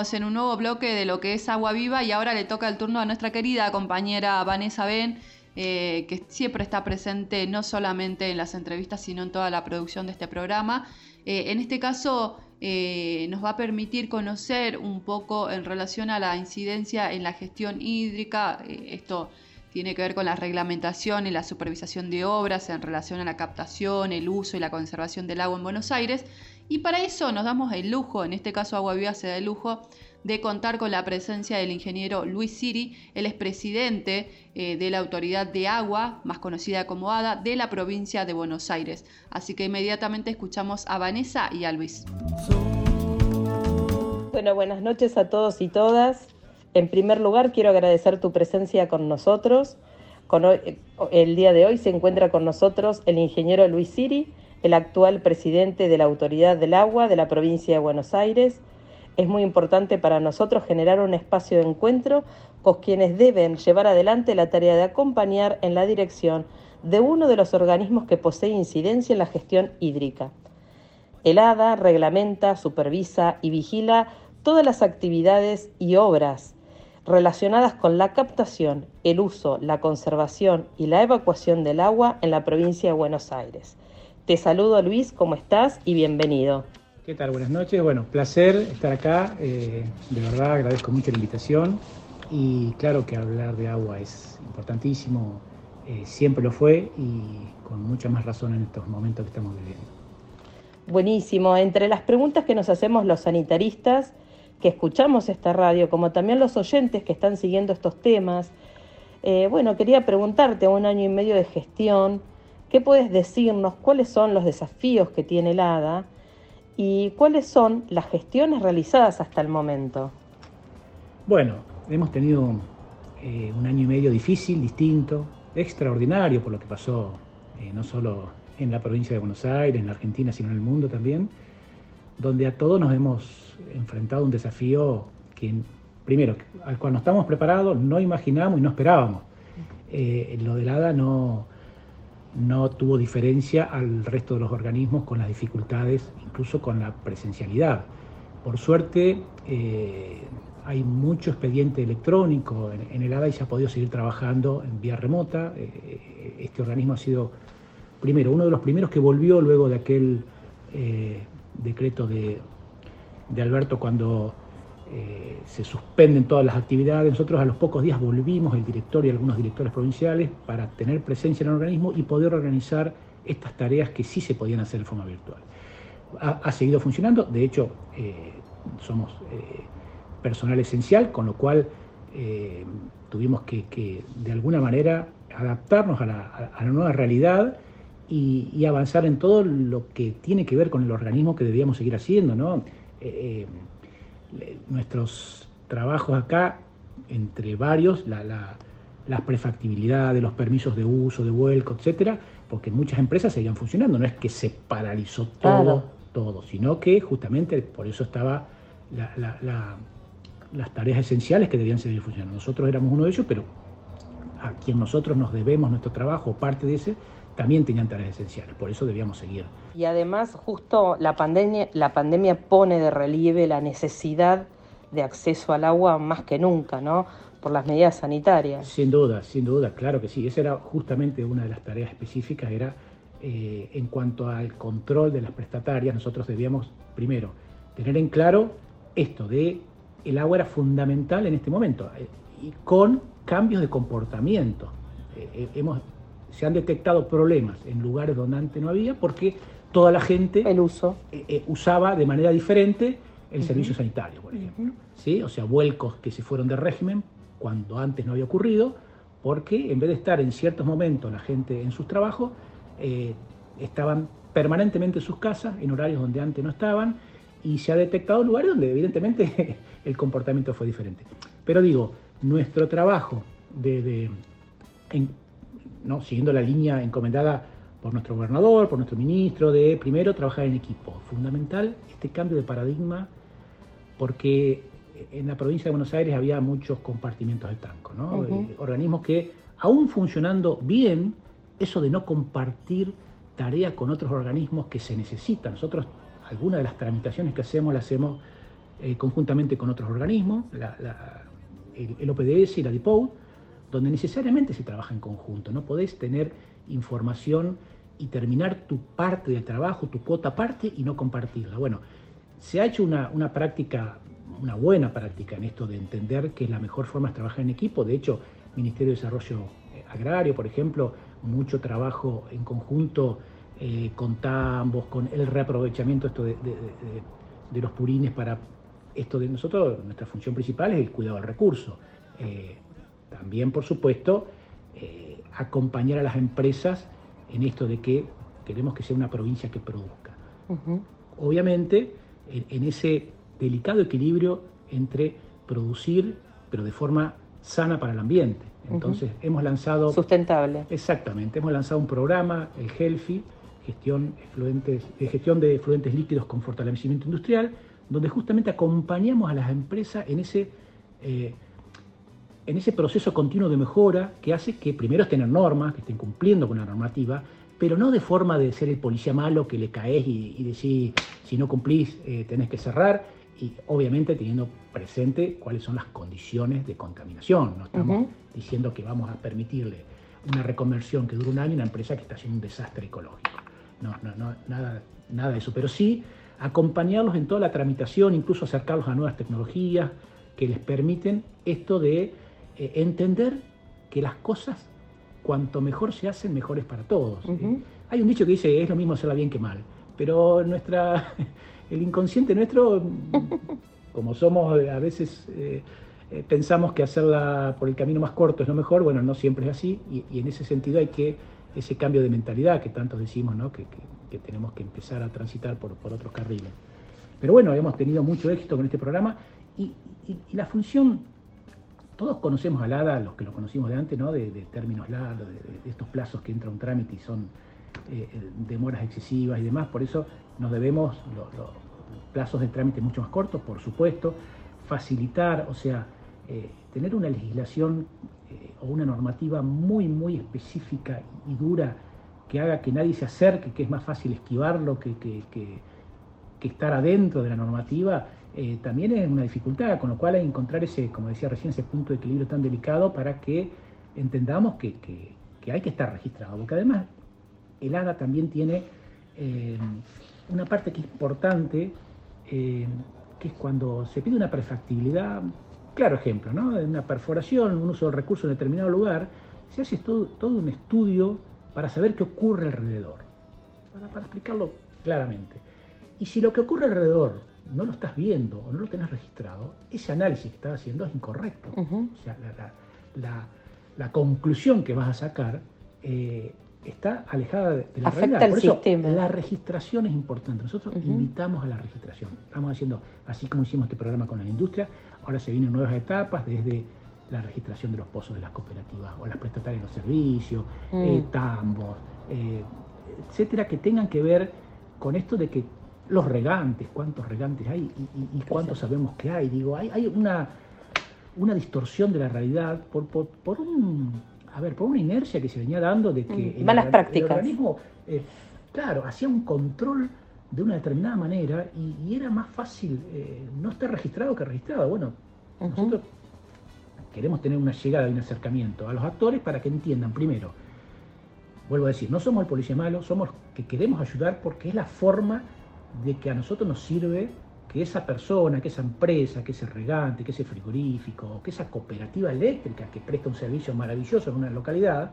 en un nuevo bloque de lo que es Agua Viva y ahora le toca el turno a nuestra querida compañera Vanessa Ben, eh, que siempre está presente no solamente en las entrevistas, sino en toda la producción de este programa. Eh, en este caso, eh, nos va a permitir conocer un poco en relación a la incidencia en la gestión hídrica. esto tiene que ver con la reglamentación y la supervisación de obras en relación a la captación, el uso y la conservación del agua en Buenos Aires. Y para eso nos damos el lujo, en este caso Agua Viva se da el lujo, de contar con la presencia del ingeniero Luis Siri, él es presidente eh, de la Autoridad de Agua, más conocida como ADA, de la provincia de Buenos Aires. Así que inmediatamente escuchamos a Vanessa y a Luis. Bueno, buenas noches a todos y todas. En primer lugar, quiero agradecer tu presencia con nosotros. el día de hoy se encuentra con nosotros el ingeniero Luis Siri, el actual presidente de la Autoridad del Agua de la provincia de Buenos Aires. Es muy importante para nosotros generar un espacio de encuentro con quienes deben llevar adelante la tarea de acompañar en la dirección de uno de los organismos que posee incidencia en la gestión hídrica. El ADA reglamenta, supervisa y vigila todas las actividades y obras relacionadas con la captación, el uso, la conservación y la evacuación del agua en la provincia de Buenos Aires. Te saludo Luis, ¿cómo estás? Y bienvenido. ¿Qué tal? Buenas noches. Bueno, placer estar acá. Eh, de verdad agradezco mucho la invitación. Y claro que hablar de agua es importantísimo, eh, siempre lo fue y con mucha más razón en estos momentos que estamos viviendo. Buenísimo. Entre las preguntas que nos hacemos los sanitaristas que escuchamos esta radio, como también los oyentes que están siguiendo estos temas, eh, bueno, quería preguntarte a un año y medio de gestión, ¿Qué puedes decirnos? ¿Cuáles son los desafíos que tiene el ADA? ¿Y cuáles son las gestiones realizadas hasta el momento? Bueno, hemos tenido eh, un año y medio difícil, distinto, extraordinario por lo que pasó eh, no solo en la provincia de Buenos Aires, en la Argentina, sino en el mundo también, donde a todos nos hemos enfrentado un desafío que, primero, al cual no estamos preparados, no imaginamos y no esperábamos. Eh, lo del ADA no, no tuvo diferencia al resto de los organismos con las dificultades, incluso con la presencialidad. Por suerte, eh, hay mucho expediente electrónico en, el ADA y se ha podido seguir trabajando en vía remota. Eh, este organismo ha sido, primero, uno de los primeros que volvió luego de aquel eh, decreto de, de Alberto cuando eh, se suspenden todas las actividades. Nosotros a los pocos días volvimos, el director y algunos directores provinciales, para tener presencia en el organismo y poder organizar estas tareas que sí se podían hacer de forma virtual. Ha, seguido funcionando, de hecho, eh, somos eh, personal esencial, con lo cual tuvimos que, de alguna manera adaptarnos a la, nueva realidad y, avanzar en todo lo que tiene que ver con el organismo que debíamos seguir haciendo, ¿no? Nuestros trabajos acá, entre varios, la, la, las prefactibilidades, los permisos de uso, de vuelco, etcétera, porque muchas empresas seguían funcionando. No es que se paralizó todo, todo, sino que justamente por eso estaba las tareas esenciales que debían seguir funcionando. Nosotros éramos uno de ellos, pero a quien nosotros nos debemos nuestro trabajo, parte de ese, también tenían tareas esenciales, por eso debíamos seguir. Y además, justo la pandemia, la pandemia pone de relieve la necesidad de acceso al agua más que nunca, ¿no? Por las medidas sanitarias. Sin duda, sin duda, claro que sí. Esa era justamente una de las tareas específicas, era eh, en cuanto al control de las prestatarias, nosotros debíamos, primero, tener en claro esto de el agua era fundamental en este momento eh, y con cambios de comportamiento. Eh, hemos se han detectado problemas en lugares donde antes no había porque toda la gente el uso. Eh, eh, usaba de manera diferente el servicio sanitario, por ejemplo. ¿Sí? O sea, vuelcos que se fueron de régimen cuando antes no había ocurrido, porque en vez de estar en ciertos momentos la gente en sus trabajos, eh, estaban permanentemente en sus casas, en horarios donde antes no estaban, y se ha detectado lugares donde evidentemente el comportamiento fue diferente. Pero digo, nuestro trabajo de, ¿no? siguiendo la línea encomendada por nuestro gobernador, por nuestro ministro, de primero trabajar en equipo. Fundamental este cambio de paradigma porque en la provincia de Buenos Aires había muchos compartimientos de tanco, eh, organismos que, aún funcionando bien, eso de no compartir tarea con otros organismos que se necesitan. Nosotros, algunas de las tramitaciones que hacemos las hacemos eh, conjuntamente con otros organismos, el, OPDS y la DIPOU, donde necesariamente se trabaja en conjunto. No podés tener información y terminar tu parte del trabajo, tu cuota aparte y no compartirla. Bueno, se ha hecho una, una práctica, una buena práctica en esto de entender que es la mejor forma de trabajar en equipo. De hecho, Ministerio de Desarrollo eh, Agrario, por ejemplo, mucho trabajo en conjunto eh, con tambos, con el reaprovechamiento esto de, los purines para esto de nosotros, nuestra función principal es el cuidado del recurso. Eh, también, por supuesto, acompañar a las empresas en esto de que queremos que sea una provincia que produzca. Obviamente, en, ese delicado equilibrio entre producir, pero de forma sana para el ambiente. Entonces, hemos lanzado... Sustentable. Exactamente, hemos lanzado un programa, el HELFI, gestión, efluentes, gestión de efluentes líquidos con fortalecimiento industrial, donde justamente acompañamos a las empresas en ese, eh, en ese proceso continuo de mejora que hace que primero estén normas, que estén cumpliendo con la normativa, pero no de forma de ser el policía malo que le caes y, y decís, si no cumplís, eh, tenés que cerrar, y obviamente teniendo presente cuáles son las condiciones de contaminación. No estamos diciendo que vamos a permitirle una reconversión que dure un año a una empresa que está haciendo un desastre ecológico. No, no, no, nada, nada de eso. Pero sí acompañarlos en toda la tramitación, incluso acercarlos a nuevas tecnologías que les permiten esto de eh, entender que las cosas cuanto mejor se hacen, mejor es para todos. Hay un dicho que dice, es lo mismo hacerla bien que mal, pero nuestra, el inconsciente nuestro, como somos a veces, eh, eh, pensamos que hacerla por el camino más corto es lo mejor, bueno, no siempre es así, y, en ese sentido hay que, ese cambio de mentalidad que tantos decimos, ¿no? que, tenemos que empezar a transitar por, otros carriles. Pero bueno, hemos tenido mucho éxito con este programa y la función todos conocemos al ADA, los que lo conocimos de antes, ¿no? de, términos largos, de, estos plazos que entra un trámite y son eh, eh, demoras excesivas y demás, por eso nos debemos los, plazos de trámite mucho más cortos, por supuesto, facilitar, o sea, eh, tener una legislación o una normativa muy, muy específica y dura que haga que nadie se acerque, que es más fácil esquivarlo que, que estar adentro de la normativa, eh, también es una dificultad, con lo cual hay que encontrar ese, como decía recién, ese punto de equilibrio tan delicado para que entendamos que, hay que estar registrado, porque además el ADA también tiene eh, una parte que es importante, eh, que es cuando se pide una prefactibilidad, claro ejemplo, ¿no? una perforación, un uso del recurso en determinado lugar, se hace todo, todo un estudio para saber qué ocurre alrededor, para explicarlo claramente. Y si lo que ocurre alrededor no lo estás viendo o no lo tenés registrado, ese análisis que estás haciendo es incorrecto. O sea, la, conclusión que vas a sacar eh, está alejada de, la Afecta realidad. Por eso, la registración es importante. Nosotros invitamos a la registración. Estamos haciendo, así como hicimos este programa con la industria, ahora se vienen nuevas etapas desde la registración de los pozos de las cooperativas o las prestatarias de los servicios, eh, mm. tambos, eh, etcétera, que tengan que ver con esto de que los regantes, cuántos regantes hay y, cuántos sabemos que hay. Digo, hay, hay una, una distorsión de la realidad por, por, un, a ver, por una inercia que se venía dando de que mm, el, prácticas. organismo, eh, claro, hacía un control de una determinada manera y, era más fácil eh, no estar registrado que registrado. Bueno, nosotros queremos tener una llegada y un acercamiento a los actores para que entiendan primero. Vuelvo a decir, no somos el policía malo, somos que queremos ayudar porque es la forma de que a nosotros nos sirve que esa persona, que esa empresa, que ese regante, que ese frigorífico, que esa cooperativa eléctrica que presta un servicio maravilloso en una localidad,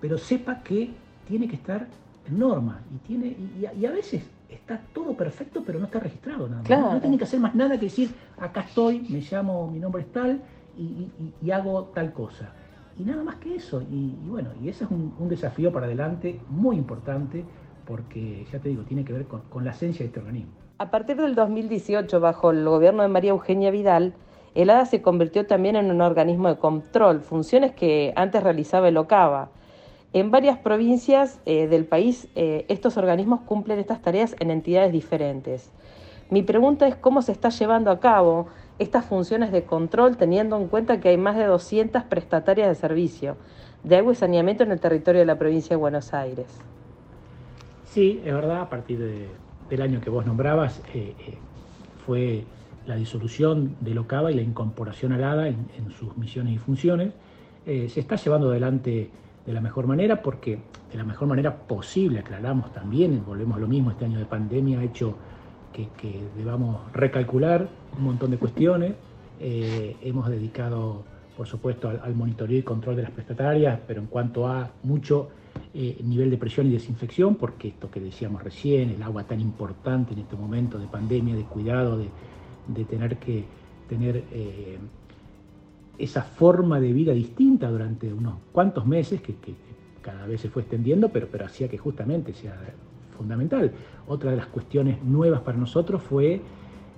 pero sepa que tiene que estar en norma y, tiene, y, a veces está todo perfecto pero no está registrado nada No, tiene que hacer más nada que decir, acá estoy, me llamo, mi nombre es tal y, hago tal cosa. Y nada más que eso. Y, bueno, y ese es un desafío para adelante muy importante porque ya te digo, tiene que ver con, la esencia de este organismo. A partir del 2018, bajo el gobierno de María Eugenia Vidal, el ADA se convirtió también en un organismo de control, funciones que antes realizaba el OCAVA. En varias provincias eh, del país, eh, estos organismos cumplen estas tareas en entidades diferentes. Mi pregunta es cómo se está llevando a cabo estas funciones de control teniendo en cuenta que hay más de 200 prestatarias de servicio de agua y saneamiento en el territorio de la provincia de Buenos Aires. Sí, es verdad, a partir del año que vos nombrabas, eh, eh, fue la disolución del OCABA y la incorporación al ADA en, sus misiones y funciones, eh, se está llevando adelante de la mejor manera, porque de la mejor manera posible, aclaramos también, volvemos a lo mismo, este año de pandemia ha hecho que, debamos recalcular un montón de cuestiones. Hemos dedicado, por supuesto, al, monitoreo y control de las prestatarias, pero en cuanto a mucho eh, nivel de presión y desinfección, porque esto que decíamos recién, el agua tan importante en este momento de pandemia, de cuidado, de, tener que tener eh, esa forma de vida distinta durante unos cuantos meses, que, cada vez se fue extendiendo, pero, pero hacía que justamente sea fundamental. Otra de las cuestiones nuevas para nosotros fue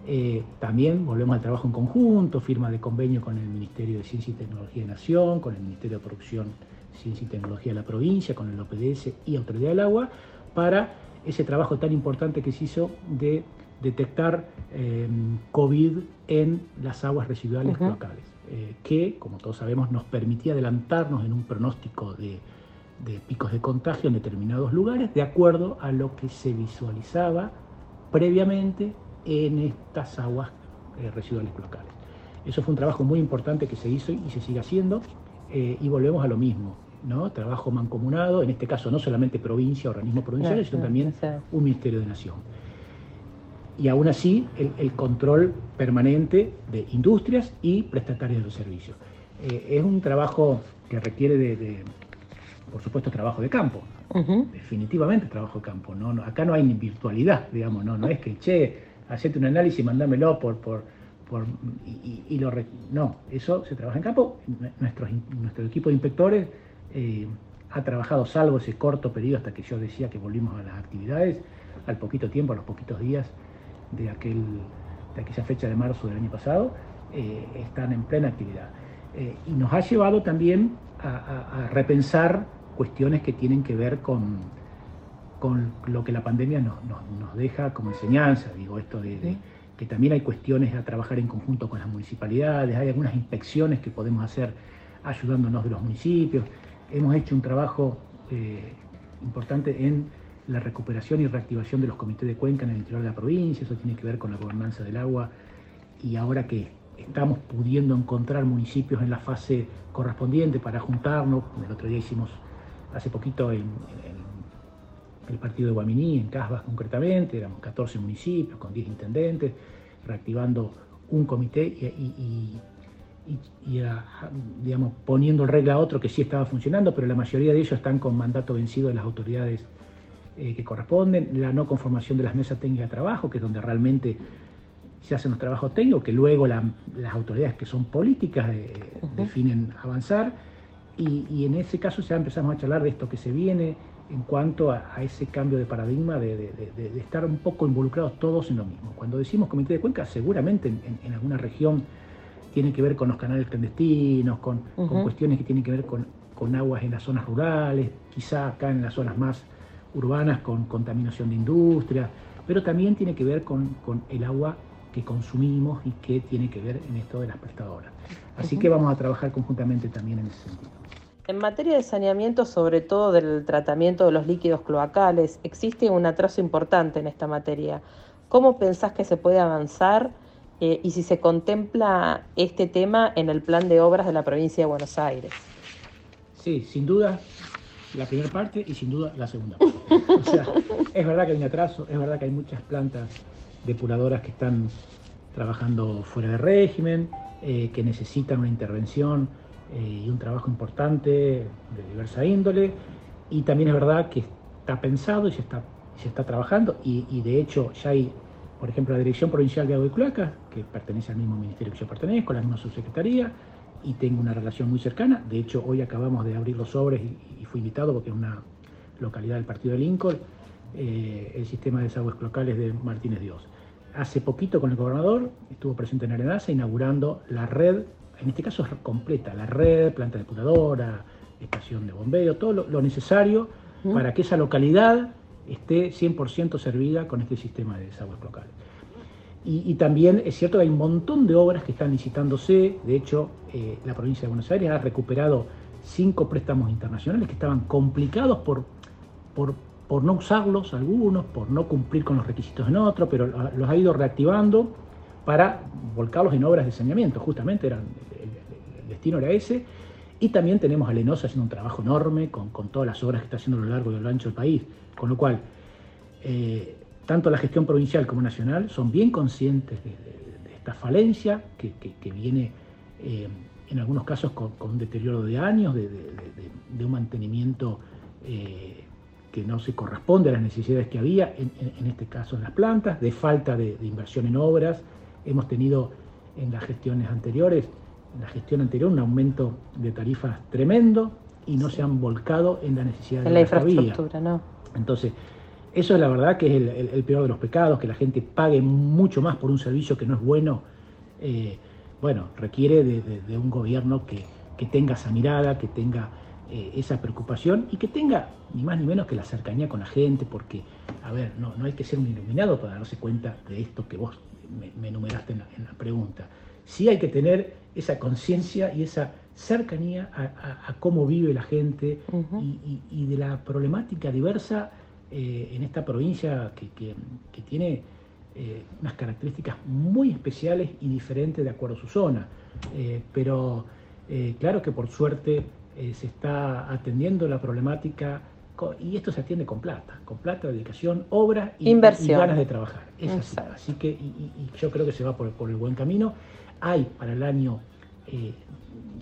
eh, también, volvemos al trabajo en conjunto, firma de convenio con el Ministerio de Ciencia y Tecnología de Nación, con el Ministerio de Producción, Ciencia y Tecnología de la provincia, con el OPDS y Autoridad del Agua, para ese trabajo tan importante que se hizo de detectar eh, COVID en las aguas residuales locales, eh, que, como todos sabemos, nos permitía adelantarnos en un pronóstico de de picos de contagio en determinados lugares de acuerdo a lo que se visualizaba previamente en estas aguas eh, residuales locales. Eso fue un trabajo muy importante que se hizo y se sigue haciendo eh, y volvemos a lo mismo, ¿no? Trabajo mancomunado, en este caso no solamente provincia, organismos provinciales, sino también un Ministerio de Nación. Y aún así el, control permanente de industrias y prestatarios de los servicios. Eh, es un trabajo que requiere de por supuesto, trabajo de campo. Definitivamente trabajo de campo. ¿no? acá no hay ni virtualidad, digamos, no, no es que, che, hacete un análisis y mandámelo por, por, por y, lo no, eso se trabaja en campo. Nuestro, nuestro equipo de inspectores eh, ha trabajado, salvo ese corto periodo hasta que yo decía que volvimos a las actividades, al poquito tiempo, a los poquitos días de, aquel, de aquella fecha de marzo del año pasado, eh, están en plena actividad. Eh, y nos ha llevado también a repensar cuestiones que tienen que ver con, con lo que la pandemia nos, deja como enseñanza, digo, esto de, que también hay cuestiones a trabajar en conjunto con las municipalidades, hay algunas inspecciones que podemos hacer ayudándonos de los municipios. Hemos hecho un trabajo eh, importante en la recuperación y reactivación de los comités de cuenca en el interior de la provincia, eso tiene que ver con la gobernanza del agua. Y ahora que estamos pudiendo encontrar municipios en la fase correspondiente para juntarnos, el otro día hicimos hace poquito en, el partido de Guaminí, en Casbas concretamente, éramos 14 municipios con 10 intendentes, reactivando un comité y, digamos, poniendo regla a otro que sí estaba funcionando, pero la mayoría de ellos están con mandato vencido de las autoridades eh, que corresponden, la no conformación de las mesas técnicas de trabajo, que es donde realmente se hacen los trabajos técnicos, que luego las autoridades que son políticas eh, definen avanzar y, en ese caso ya empezamos a charlar de esto que se viene en cuanto a, ese cambio de paradigma de, estar un poco involucrados todos en lo mismo. Cuando decimos comité de cuenca, seguramente en, alguna región tiene que ver con los canales clandestinos, con, cuestiones que tienen que ver con, aguas en las zonas rurales, quizá acá en las zonas más urbanas con contaminación de industria, pero también tiene que ver con, el agua que consumimos y que tiene que ver en esto de las prestadoras. Así que vamos a trabajar conjuntamente también en ese sentido. En materia de saneamiento, sobre todo del tratamiento de los líquidos cloacales, existe un atraso importante en esta materia. ¿Cómo pensás que se puede avanzar eh, y si se contempla este tema en el plan de obras de la provincia de Buenos Aires? Sí, sin duda la primera parte y sin duda la segunda parte. O sea, es verdad que hay un atraso, es verdad que hay muchas plantas depuradoras que están trabajando fuera de régimen, eh, que necesitan una intervención eh, y un trabajo importante de diversa índole. Y también es verdad que está pensado y se está, se está trabajando y, de hecho ya hay, por ejemplo, la Dirección Provincial de Agua y Cloacas, que pertenece al mismo ministerio que yo pertenezco, la misma subsecretaría, y tengo una relación muy cercana. De hecho, hoy acabamos de abrir los sobres y, fui invitado porque es una localidad del partido de Lincoln, eh, el sistema de desagües locales de Martínez Dios. Hace poquito con el gobernador estuvo presente en Arenaza inaugurando la red en este caso es completa, la red, planta depuradora, estación de bombeo, todo lo, necesario para que esa localidad esté 100% servida con este sistema de desagües locales. Y, también es cierto que hay un montón de obras que están licitándose, de hecho eh, la provincia de Buenos Aires ha recuperado cinco préstamos internacionales que estaban complicados por, por, por no usarlos algunos, por no cumplir con los requisitos en otros, pero los ha ido reactivando para volcarlos en obras de saneamiento, justamente eran, el, destino era ese, y también tenemos a Lenosa haciendo un trabajo enorme con, todas las obras que está haciendo a lo largo y a lo ancho del país, con lo cual eh, tanto la gestión provincial como nacional son bien conscientes de, esta falencia que, viene eh, en algunos casos con, un deterioro de años, de, un mantenimiento eh, que no se corresponde a las necesidades que había, en, este caso en las plantas, de falta de, inversión en obras. Hemos tenido en las gestiones anteriores, la gestión anterior, un aumento de tarifas tremendo y no se han volcado en la necesidad de la, infraestructura, ¿no? Entonces, eso es la verdad que es el, peor de los pecados, que la gente pague mucho más por un servicio que no es bueno. Eh, bueno, requiere de, un gobierno que, tenga esa mirada, que tenga eh, esa preocupación y que tenga ni más ni menos que la cercanía con la gente, porque, a ver, no, no hay que ser un iluminado para darse cuenta de esto que vos me, enumeraste en la, pregunta. Sí hay que tener esa conciencia y esa cercanía a, cómo vive la gente y, de la problemática diversa eh, en esta provincia que, que tiene eh, unas características muy especiales y diferentes de acuerdo a su zona. Eh, pero claro que por suerte se está atendiendo la problemática y esto se atiende con plata, con plata, dedicación, obra y, ganas de trabajar. Es así. así. que y, yo creo que se va por, por, el buen camino. Hay para el año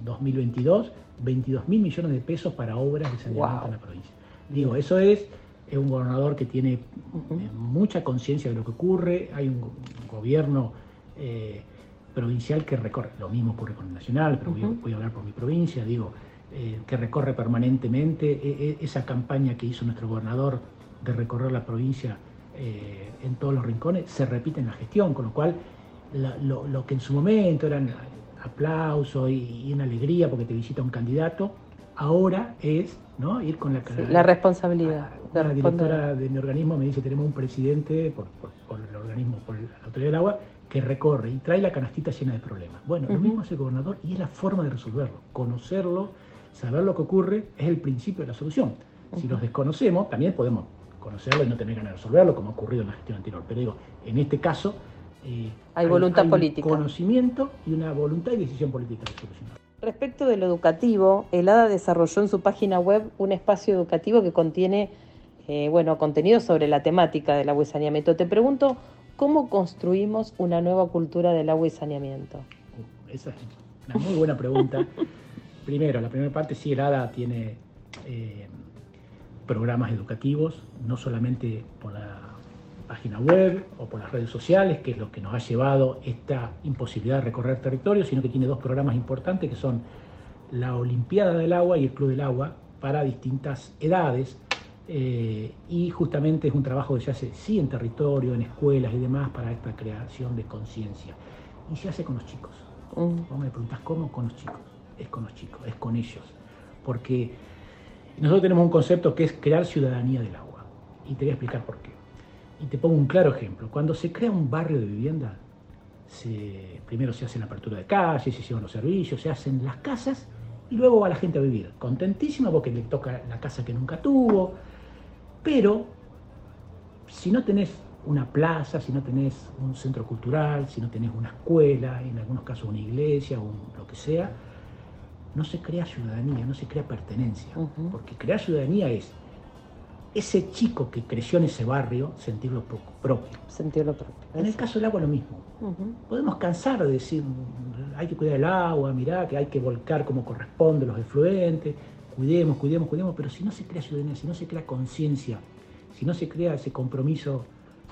2022 22 mil millones de pesos para obras de saneamiento en la provincia. Digo, eso es es un gobernador que tiene eh, mucha conciencia de lo que ocurre, hay un gobierno eh, provincial que recorre, lo mismo ocurre con el nacional, pero voy, a hablar por mi provincia, digo, eh, que recorre permanentemente e, e, esa campaña que hizo nuestro gobernador de recorrer la provincia en todos los rincones, se repite en la gestión, con lo cual lo, que en su momento eran aplausos y, y una alegría porque te visita un candidato, ahora es ¿no? ir con la, la responsabilidad. La, directora de mi organismo me dice tenemos un presidente por, el organismo, por la autoridad del agua, que recorre y trae la canastita llena de problemas. Bueno, lo mismo hace el gobernador y es la forma de resolverlo. Conocerlo, saber lo que ocurre, es el principio de la solución. Si los desconocemos, también podemos conocerlo y no tener ganas de resolverlo, como ha ocurrido en la gestión anterior. Pero digo, en este caso... Eh, hay, voluntad política. conocimiento y una voluntad y decisión política de solucionar. Respecto de lo educativo, el ADA desarrolló en su página web un espacio educativo que contiene eh, bueno, contenido sobre la temática del agua y saneamiento. Te pregunto, ¿cómo construimos una nueva cultura del agua y saneamiento? esa es una muy buena pregunta. Primero, la primera parte, sí, el ADA tiene eh, programas educativos, no solamente por la página web o por las redes sociales, que es lo que nos ha llevado esta imposibilidad de recorrer territorio, sino que tiene dos programas importantes que son la Olimpiada del Agua y el Club del Agua para distintas edades. Eh, y justamente es un trabajo que se hace sí en territorio, en escuelas y demás para esta creación de conciencia. Y se hace con los chicos. Mm. Vos me preguntás cómo con los chicos. Es con los chicos, es con ellos. Porque nosotros tenemos un concepto que es crear ciudadanía del agua. Y te voy a explicar por qué. Y te pongo un claro ejemplo. Cuando se crea un barrio de vivienda, primero se hace la apertura de calles, se llevan los servicios, se hacen las casas y luego va la gente a vivir. Contentísima porque le toca la casa que nunca tuvo. Pero si no tenés una plaza, si no tenés un centro cultural, si no tenés una escuela, en algunos casos una iglesia o lo que sea, no se crea ciudadanía, no se crea pertenencia. Porque crear ciudadanía es ese chico que creció en ese barrio sentirlo propio. Sentirlo propio. En el caso del agua lo mismo. Podemos cansar de decir, hay que cuidar el agua, mirá, que hay que volcar como corresponde los efluentes, cuidemos, cuidemos, cuidemos, pero si no se crea ciudadanía, si no se crea conciencia, si no se crea ese compromiso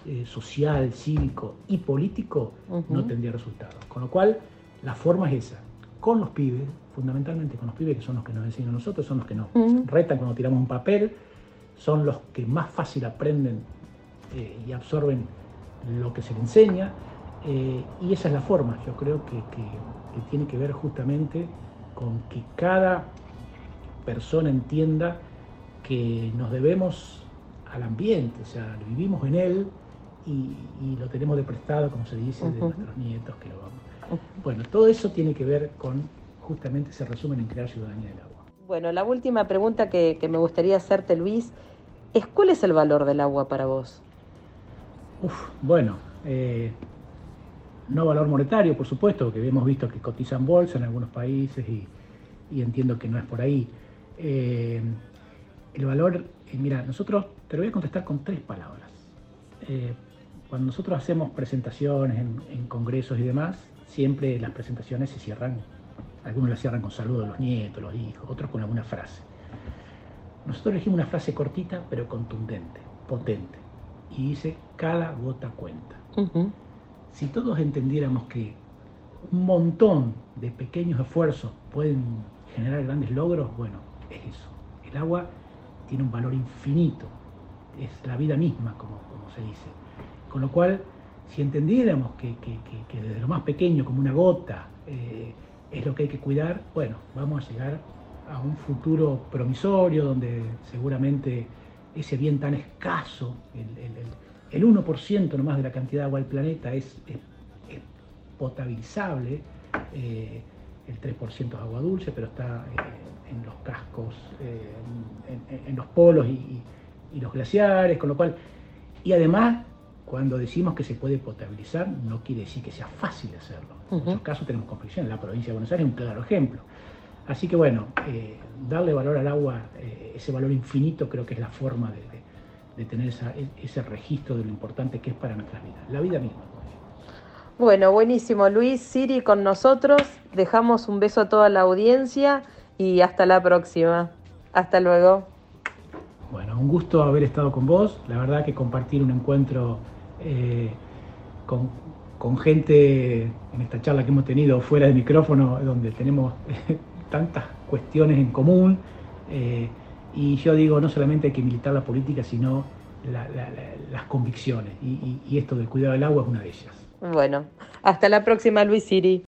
eh, social, cívico y político, no tendría resultados. Con lo cual, la forma es esa, con los pibes, fundamentalmente con los pibes que son los que nos enseñan a nosotros, son los que nos retan cuando tiramos un papel, son los que más fácil aprenden eh, y absorben lo que se les enseña. Eh, y esa es la forma, yo creo que, tiene que ver justamente con que cada persona entienda que nos debemos al ambiente, o sea, vivimos en él y, lo tenemos de prestado, como se dice, de nuestros nietos que lo vamos. Bueno, todo eso tiene que ver con, justamente se resumen en crear ciudadanía del agua. Bueno, la última pregunta que, que me gustaría hacerte, Luis, es cuál es el valor del agua para vos. bueno, eh, no valor monetario, por supuesto, que hemos visto que cotizan bolsa en algunos países y, entiendo que no es por ahí. Eh, el valor, eh, mira, nosotros te lo voy a contestar con tres palabras. Cuando nosotros hacemos presentaciones en, congresos y demás, siempre las presentaciones se cierran, algunos las cierran con saludos a los nietos, los hijos, otros con alguna frase. Nosotros elegimos una frase cortita pero contundente, potente, y dice, cada gota cuenta. Si todos entendiéramos que un montón de pequeños esfuerzos pueden generar grandes logros, bueno, es eso. El agua tiene un valor infinito, es la vida misma, como, como se dice. Con lo cual, si entendiéramos que, desde lo más pequeño, como una gota, eh, es lo que hay que cuidar, bueno, vamos a llegar a un futuro promisorio donde seguramente ese bien tan escaso, el, 1% nomás de la cantidad de agua del planeta es, potabilizable, eh, el 3% es agua dulce, pero está eh, en los cascos, en, los polos y, y los glaciares, con lo cual, y además cuando decimos que se puede potabilizar, no quiere decir que sea fácil hacerlo. En muchos casos tenemos conflicción. La provincia de Buenos Aires es un claro ejemplo. Así que bueno, eh, darle valor al agua, eh, ese valor infinito, creo que es la forma de, tener ese registro de lo importante que es para nuestras vidas, la vida misma. Bueno, buenísimo. Luis, Siri con nosotros. Dejamos un beso a toda la audiencia y hasta la próxima. Hasta luego. Bueno, un gusto haber estado con vos. La verdad que compartir un encuentro eh, con, gente en esta charla que hemos tenido fuera de micrófono, donde tenemos tantas cuestiones en común. Eh, y yo digo, no solamente hay que militar la política, sino las convicciones. Y esto del cuidado del agua es una de ellas. Bueno, hasta la próxima, Luis Siri.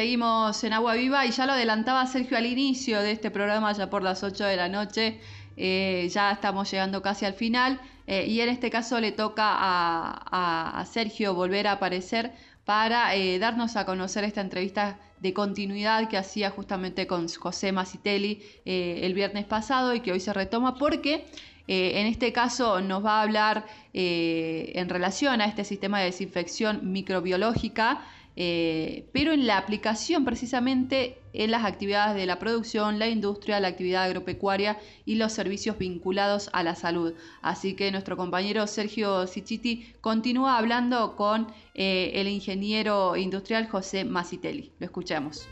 Seguimos en Agua Viva y ya lo adelantaba Sergio al inicio de este programa, ya por las 8 de la noche. Eh, ya estamos llegando casi al final eh, y en este caso le toca a, Sergio volver a aparecer para eh, darnos a conocer esta entrevista de continuidad que hacía justamente con José Macitelli el viernes pasado y que hoy se retoma porque en este caso nos va a hablar en relación a este sistema de desinfección microbiológica eh, pero en la aplicación precisamente en las actividades de la producción, la industria, la actividad agropecuaria y los servicios vinculados a la salud. Así que nuestro compañero Sergio Sichiti continúa hablando con eh, el ingeniero industrial José Macitelli. Lo escuchamos.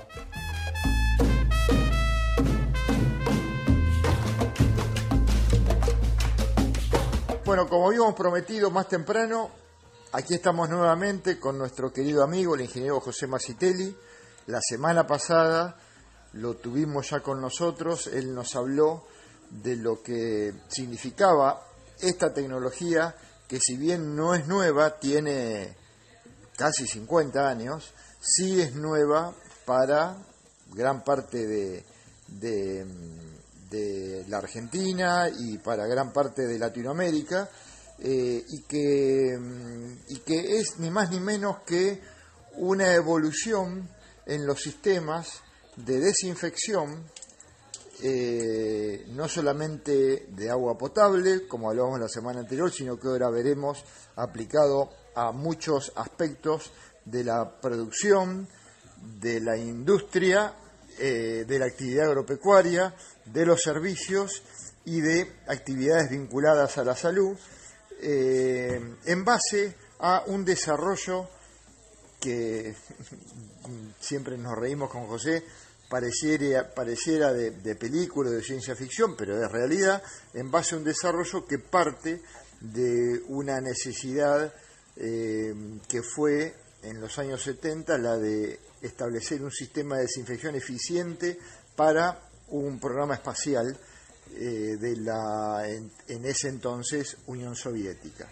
Bueno, como habíamos prometido más temprano, Aquí estamos nuevamente con nuestro querido amigo, el ingeniero José Macitelli. La semana pasada lo tuvimos ya con nosotros, él nos habló de lo que significaba esta tecnología que si bien no es nueva, tiene casi 50 años, sí es nueva para gran parte de, de la Argentina y para gran parte de Latinoamérica eh, y, que, mm, y que es ni más ni menos que una evolución en los sistemas de desinfección, eh, no solamente de agua potable, como hablábamos la semana anterior, sino que ahora veremos aplicado a muchos aspectos de la producción, de la industria, eh, de la actividad agropecuaria, de los servicios y de actividades vinculadas a la salud, eh, en base a un desarrollo que siempre nos reímos con José, pareciera, pareciera de, película de ciencia ficción, pero es realidad, en base a un desarrollo que parte de una necesidad eh, que fue en los años 70 la de establecer un sistema de desinfección eficiente para un programa espacial eh, de la, en, ese entonces Unión Soviética.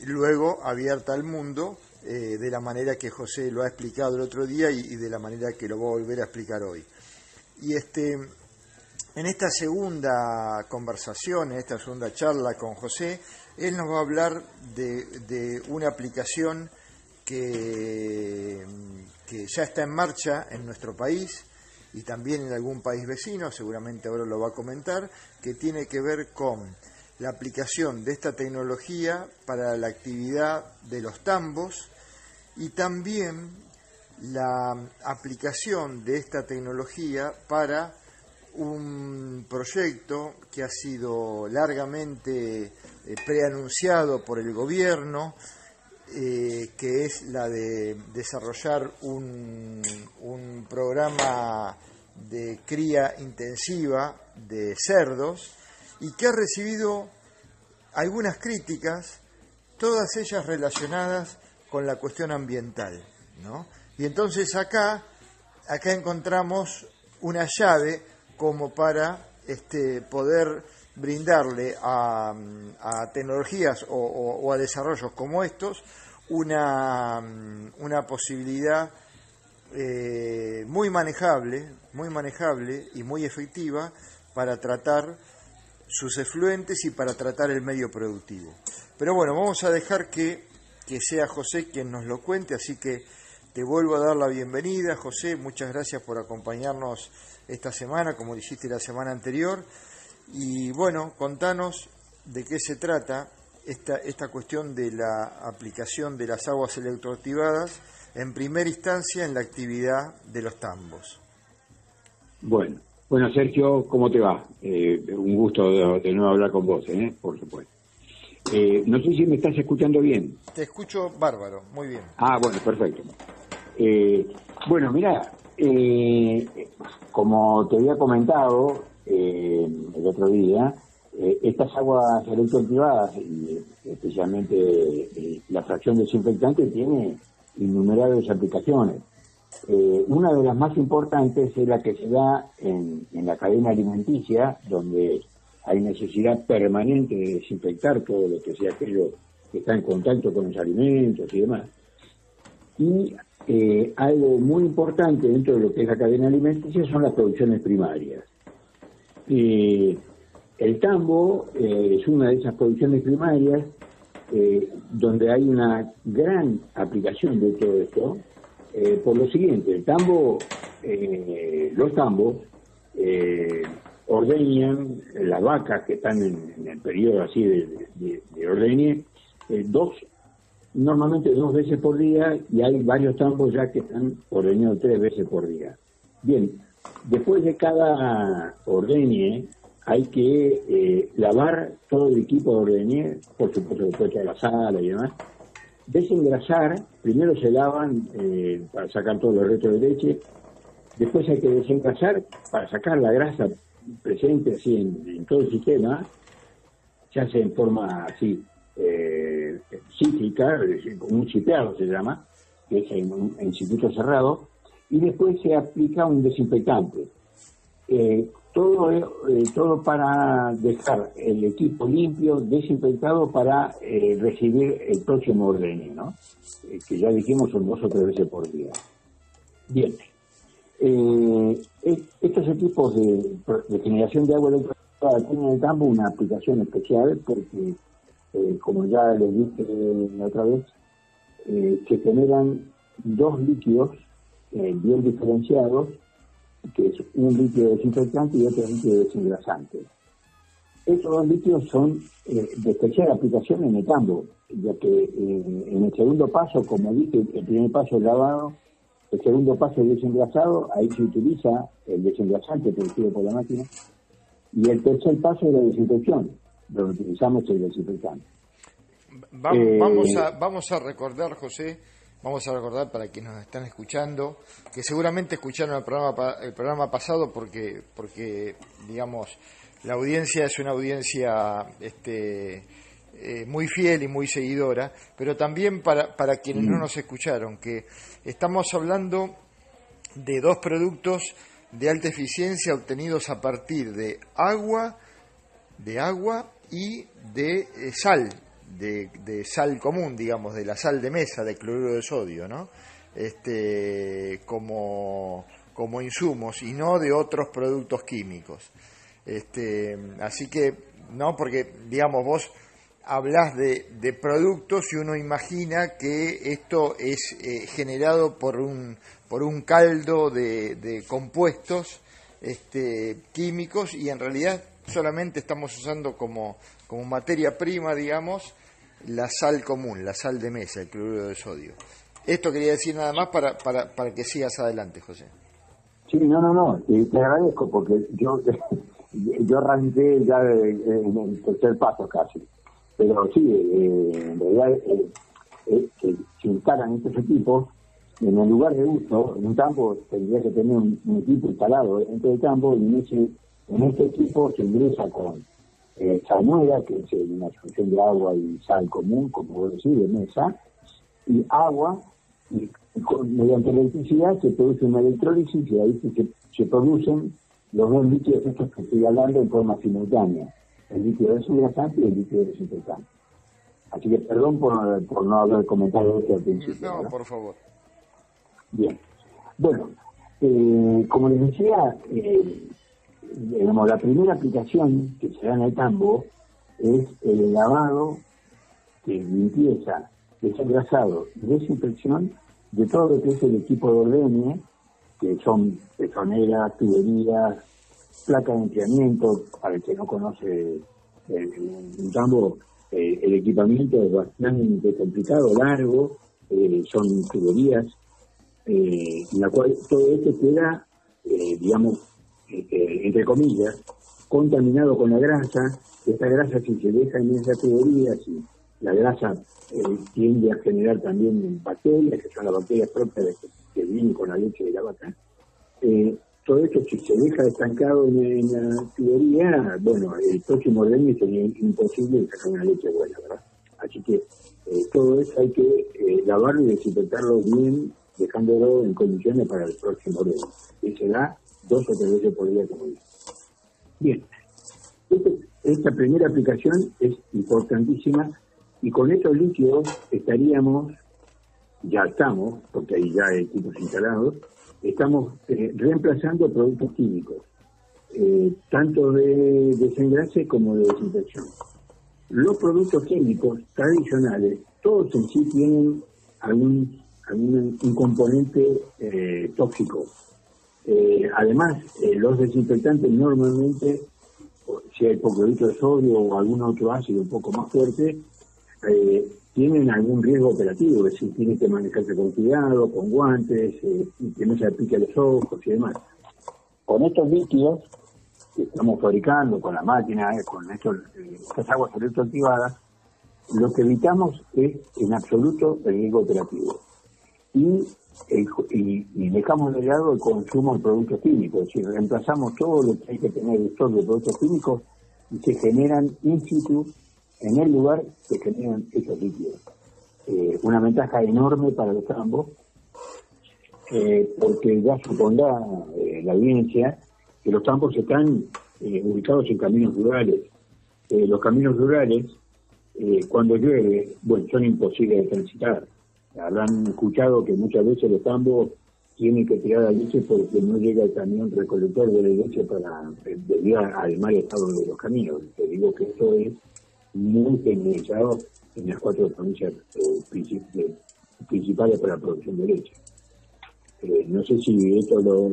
Luego abierta al mundo eh, de la manera que José lo ha explicado el otro día y, de la manera que lo voy a volver a explicar hoy. Y este, en esta segunda conversación, en esta segunda charla con José, él nos va a hablar de, de una aplicación que, que ya está en marcha en nuestro país, y también en algún país vecino, seguramente ahora lo va a comentar, que tiene que ver con la aplicación de esta tecnología para la actividad de los tambos y también la aplicación de esta tecnología para un proyecto que ha sido largamente eh, preanunciado por el gobierno, eh, que es la de desarrollar un, un, programa de cría intensiva de cerdos y que ha recibido algunas críticas, todas ellas relacionadas con la cuestión ambiental. ¿no? Y entonces acá, acá encontramos una llave como para este, poder brindarle a, tecnologías o, a desarrollos como estos una, una posibilidad eh, muy manejable, muy manejable y muy efectiva para tratar sus efluentes y para tratar el medio productivo. Pero bueno, vamos a dejar que, que sea José quien nos lo cuente, así que te vuelvo a dar la bienvenida, José, muchas gracias por acompañarnos esta semana, como dijiste la semana anterior. Y bueno, contanos de qué se trata esta, esta cuestión de la aplicación de las aguas electroactivadas en primera instancia en la actividad de los tambos. Bueno, bueno Sergio, ¿cómo te va? Eh, un gusto de, nuevo hablar con vos, ¿eh? por supuesto. Eh, no sé si me estás escuchando bien. Te escucho bárbaro, muy bien. Ah, bueno, perfecto. Eh, bueno, mira, como te había comentado, eh, el otro día, eh, estas aguas electroactivadas, especialmente eh, la fracción desinfectante, tiene innumerables aplicaciones. una de las más importantes es la que se da en, la cadena alimenticia, donde hay necesidad permanente de desinfectar todo lo que sea aquello que está en contacto con los alimentos y demás. Y eh, algo muy importante dentro de lo que es la cadena alimenticia son las producciones primarias. Eh, el tambo eh, es una de esas producciones primarias donde hay una gran aplicación de todo esto, por lo siguiente, el tambo, los tambos ordeñan las vacas que están en, el periodo así de, de, ordeñe, dos normalmente dos veces por día y hay varios tambos ya que están ordeñados tres veces por día. Bien, después de cada ordeñe hay que eh, lavar todo el equipo de ordeñe, por supuesto después de la sala y demás, desengrasar, primero se lavan eh, para sacar todos los restos de leche, después hay que desengrasar para sacar la grasa presente así en, todo el sistema, se hace en forma así eh, cíclica, un chipeado se llama, que es en un circuito cerrado, y después se aplica un desinfectante. Eh, todo, eh, todo para dejar el equipo limpio, desinfectado para eh, recibir el próximo orden, ¿no? que ya dijimos son dos o tres veces por día. Bien. estos equipos de, generación de agua eléctrica tienen en el campo una aplicación especial porque como ya les dije otra vez, que generan dos líquidos eh, bien diferenciados, que es un líquido desinfectante y otro líquido desengrasante. Estos dos líquidos son de especial aplicación en el tambo, ya que en el segundo paso, como dije, el primer paso es lavado, el segundo paso es desengrasado, ahí se utiliza el desengrasante producido por la máquina, y el tercer paso es la desinfección, donde utilizamos el desinfectante. Eh, vamos, a, vamos a recordar, José, vamos a recordar para quienes nos están escuchando, que seguramente escucharon el programa, el programa pasado porque, porque, digamos, la audiencia es una audiencia este, eh, muy fiel y muy seguidora, pero también para, para quienes no mm. nos escucharon, que estamos hablando de dos productos de alta eficiencia obtenidos a partir de agua, de agua y de eh, sal, de, sal común, digamos, de la sal de mesa, de cloruro de sodio, ¿no? Este, como, como insumos y no de otros productos químicos. Este, así que, no, porque, digamos, vos hablas de, de productos y uno imagina que esto es eh, generado por un, por un caldo de, de compuestos este, químicos y en realidad solamente estamos usando como, como materia prima, digamos, la sal común, la sal de mesa, el cloruro de sodio. Esto quería decir nada más para, para, para que sigas adelante, José. Sí, no, no, no, te agradezco porque yo, yo arranqué ya en el tercer paso casi. Pero sí, eh, en realidad eh, eh, se instalan estos equipos en el lugar de uso, en un campo tendría que tener un, equipo instalado dentro del campo y en ese en este equipo se ingresa con eh, que es una solución de agua y sal común, como vos decís, de mesa, y agua, y, mediante electricidad se produce una electrólisis y ahí se, se producen los dos líquidos estos que estoy hablando en forma simultánea, el líquido desengrasante y el líquido desinfectante. Así que perdón por, por no haber comentado esto al principio. No, por favor. Bien. Bueno, eh, como les decía, eh, digamos, la primera aplicación que se da en el tambo es el lavado, que limpieza, desengrasado y desinfección de todo lo que es el equipo de ordeñe, que son pezoneras, tuberías, placas de enfriamiento, para el que no conoce el, tambo, eh, el equipamiento es bastante complicado, largo, eh, son tuberías, eh, en la cual todo esto queda, digamos, este, entre comillas, contaminado con la grasa. Esta grasa, si se deja en esa tubería, si la grasa eh, tiende a generar también bacterias, que son las bacterias propias que, vienen con la leche de la vaca. Eh, todo esto, si se deja estancado en, la tubería, bueno, el próximo ordeño sería imposible sacar una leche buena, ¿verdad? Así que eh, todo eso hay que lavarlo y desinfectarlo bien, dejándolo en condiciones para el próximo ordeño. Y se dos o tres veces por día, como. Bien, este, esta primera aplicación es importantísima y con estos líquidos estaríamos ya estamos, porque ahí ya hay equipos instalados, estamos eh, reemplazando productos químicos, eh, tanto de desengrase como de desinfección. Los productos químicos tradicionales, todos en sí tienen algún, algún componente eh, tóxico. Además, los desinfectantes normalmente, si hay poco de sodio o algún otro ácido un poco más fuerte, tienen algún riesgo operativo, es decir, tienen que manejarse con cuidado, con guantes, eh, que no se pique los ojos y demás. Con estos líquidos que estamos fabricando, con la máquina, eh, con estos, eh, estas aguas electroactivadas, lo que evitamos es en absoluto el riesgo operativo. Y, y, dejamos de lado el consumo de productos químicos, es decir, reemplazamos todo lo que hay que tener de productos químicos y se generan in situ en el lugar se generan esos líquidos. Eh, una ventaja enorme para los tambos, eh, porque ya supondrá eh, la audiencia que los tambos están ubicados en caminos rurales. los caminos rurales, cuando llueve, bueno, son imposibles de transitar. Habrán escuchado que muchas veces los tambos tienen que tirar la leche porque no llega el camión recolector de la leche para debido al mal estado de los caminos. Te digo que esto es muy generalizado en las cuatro provincias eh, principales para la producción de leche. Eh, no sé si esto lo,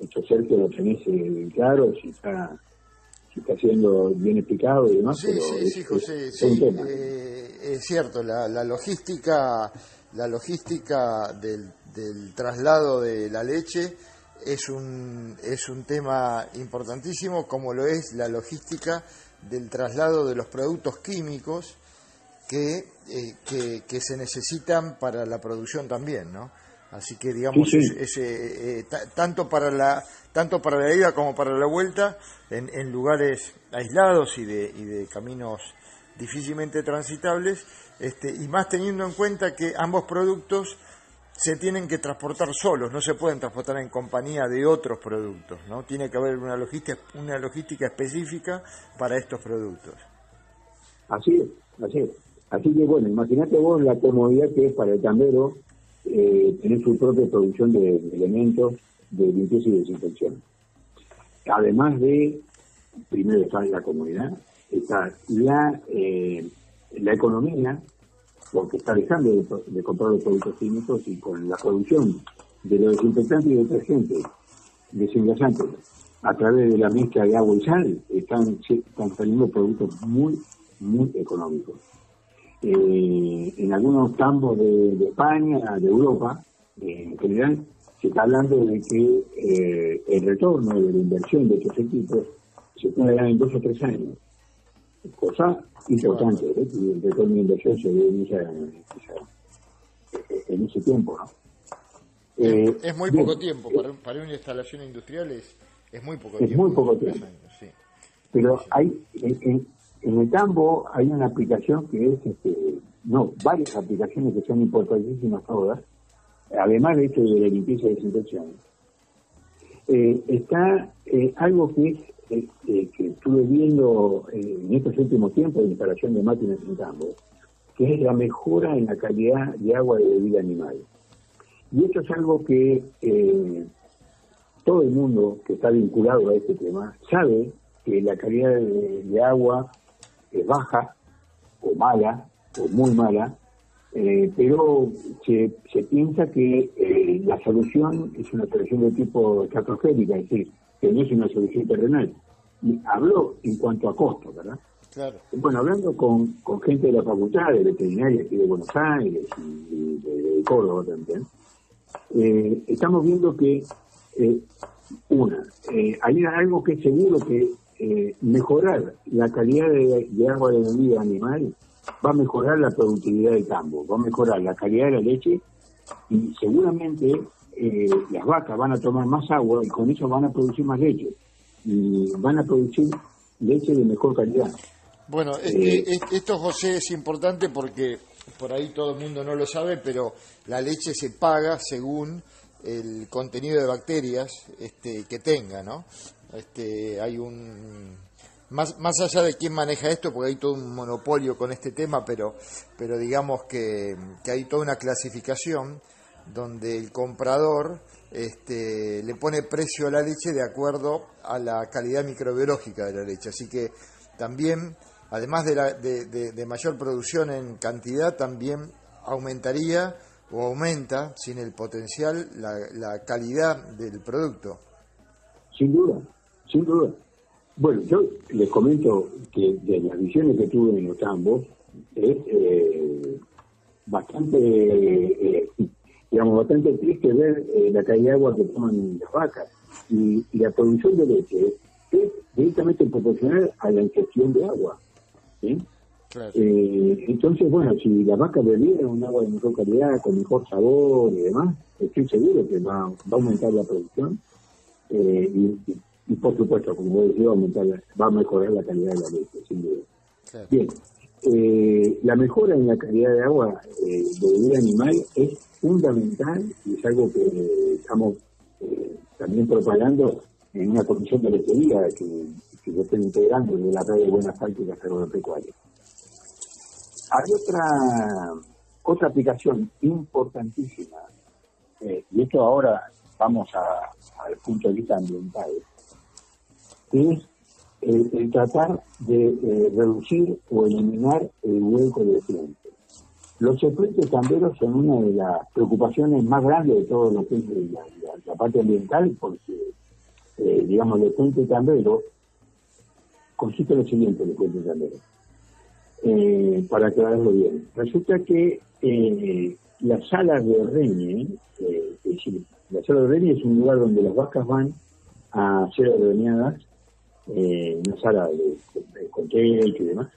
hecho Sergio lo tenés eh, claro, si está si está siendo bien explicado y demás. Sí, sí, sí, José, es cierto, la, la, logística, la logística del, del traslado de la leche es un, es un tema importantísimo, como lo es la logística del traslado de los productos químicos que, eh, que, se necesitan para la producción también, ¿no? Así que digamos, ese eh, tanto para la tanto para la ida como para la vuelta, en, en lugares aislados y de, y de caminos difícilmente transitables, este, y más teniendo en cuenta que ambos productos se tienen que transportar solos, no se pueden transportar en compañía de otros productos, ¿no? Tiene que haber una logística, una logística específica para estos productos. Así es, así es. Así que bueno, imagínate vos la comodidad que es para el tambero eh, tener su propia producción de, elementos de limpieza y desinfección. Además de, primero está la comodidad, está la, eh, la economía, porque está dejando de, comprar los productos químicos y con la producción de los desinfectantes y detergentes, desengrasantes, a través de la mezcla de agua y sal, están, están saliendo productos muy, muy económicos. Eh, en algunos campos de, España, de Europa, en general, se está hablando de que eh, el retorno de la inversión de estos equipos se puede dar en dos o tres años cosa importante, ¿eh? el inversión se ve en, ese tiempo, ¿no? Eh, es muy poco tiempo, para, para, una instalación industrial es, es muy poco es tiempo. muy poco tiempo. sí. Pero hay en, en, el campo hay una aplicación que es, este, no, varias aplicaciones que son importantísimas todas, además de esto de la limpieza y desinfección. Eh, está eh, algo que es este, que estuve viendo eh, en estos últimos tiempos de instalación de máquinas en campo, que es la mejora en la calidad de agua de bebida animal. Y esto es algo que eh, todo el mundo que está vinculado a este tema sabe que la calidad de, agua es baja o mala o muy mala, eh, pero se, se, piensa que la solución es una solución de tipo estratosférica, es decir, que no es una solución terrenal. Y habló en cuanto a costo, ¿verdad? Claro. Bueno, hablando con, con gente de la facultad, de veterinaria aquí de Buenos Aires y, de, Córdoba también, eh, estamos viendo que, eh, una, eh, hay algo que es seguro que mejorar la calidad de, de agua de bebida animal va a mejorar la productividad del campo, va a mejorar la calidad de la leche y seguramente eh, las vacas van a tomar más agua y con eso van a producir más leche. Y van a producir leche de mejor calidad. Bueno, eh, esto, José, es importante porque por ahí todo el mundo no lo sabe, pero la leche se paga según el contenido de bacterias este, que tenga, ¿no? Este, hay un más, más allá de quién maneja esto, porque hay todo un monopolio con este tema, pero, pero digamos que, que hay toda una clasificación donde el comprador este, le pone precio a la leche de acuerdo a la calidad microbiológica de la leche. Así que también, además de, la, de, mayor producción en cantidad, también aumentaría o aumenta, sin el potencial, la, calidad del producto. Sin duda, sin duda. Bueno, yo les comento que de las visiones que tuve en los ambos es eh, bastante eh, digamos, bastante triste ver eh, la calidad de agua que toman las vacas. Y, la producción de leche es directamente proporcional a la ingestión de agua. Eh, entonces, bueno, si la vaca bebiera un agua de mejor calidad, con mejor sabor y demás, estoy seguro que va, va a aumentar la producción eh, y, por supuesto, como decía, va a, aumentar va a mejorar la calidad de la leche, sin duda. Bien, la mejora en la calidad de agua de vida animal es fundamental y es algo que estamos eh, también propagando en una comisión de lechería que, que yo estoy integrando de la red de buenas prácticas agropecuarias. Hay otra, otra aplicación importantísima, eh, y esto ahora vamos al punto de vista ambiental, que es el, tratar de eh, reducir o eliminar el hueco de frente. Los efluentes camberos son una de las preocupaciones más grandes de todo lo que es la, parte ambiental, porque, eh, digamos, el efluente cambero consiste en lo siguiente, el efluente cambero, eh, para aclararlo bien. Resulta que eh, las salas de ordeñe, es decir, la sala de ordeñe es un lugar donde las vacas van a ser ordeñadas, una sala de, de, y demás,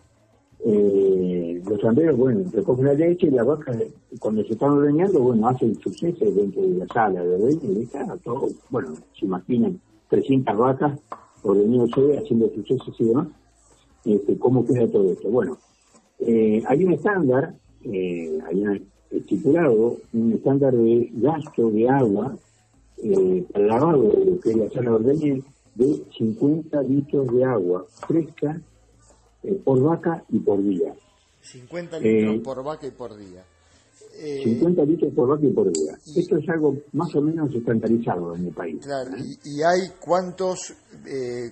eh, los sanderos, bueno, recogen la leche y la vaca, cuando se están ordeñando, bueno, hacen suceso dentro de la sala de ordeño y está todo, bueno, se imaginan 300 vacas ordeñándose, haciendo sucesos y demás, este, ¿cómo queda todo esto? Bueno, eh, hay un estándar, eh, hay un estipulado, un estándar de gasto de agua eh, para lavado de lo que es la sala de ordeño de 50 litros de agua fresca eh, por vaca y por día. 50 litros eh, por vaca y por día. 50 eh, litros por vaca y por día. Esto es algo más o menos estandarizado en el país. Claro, y, hay cuántos,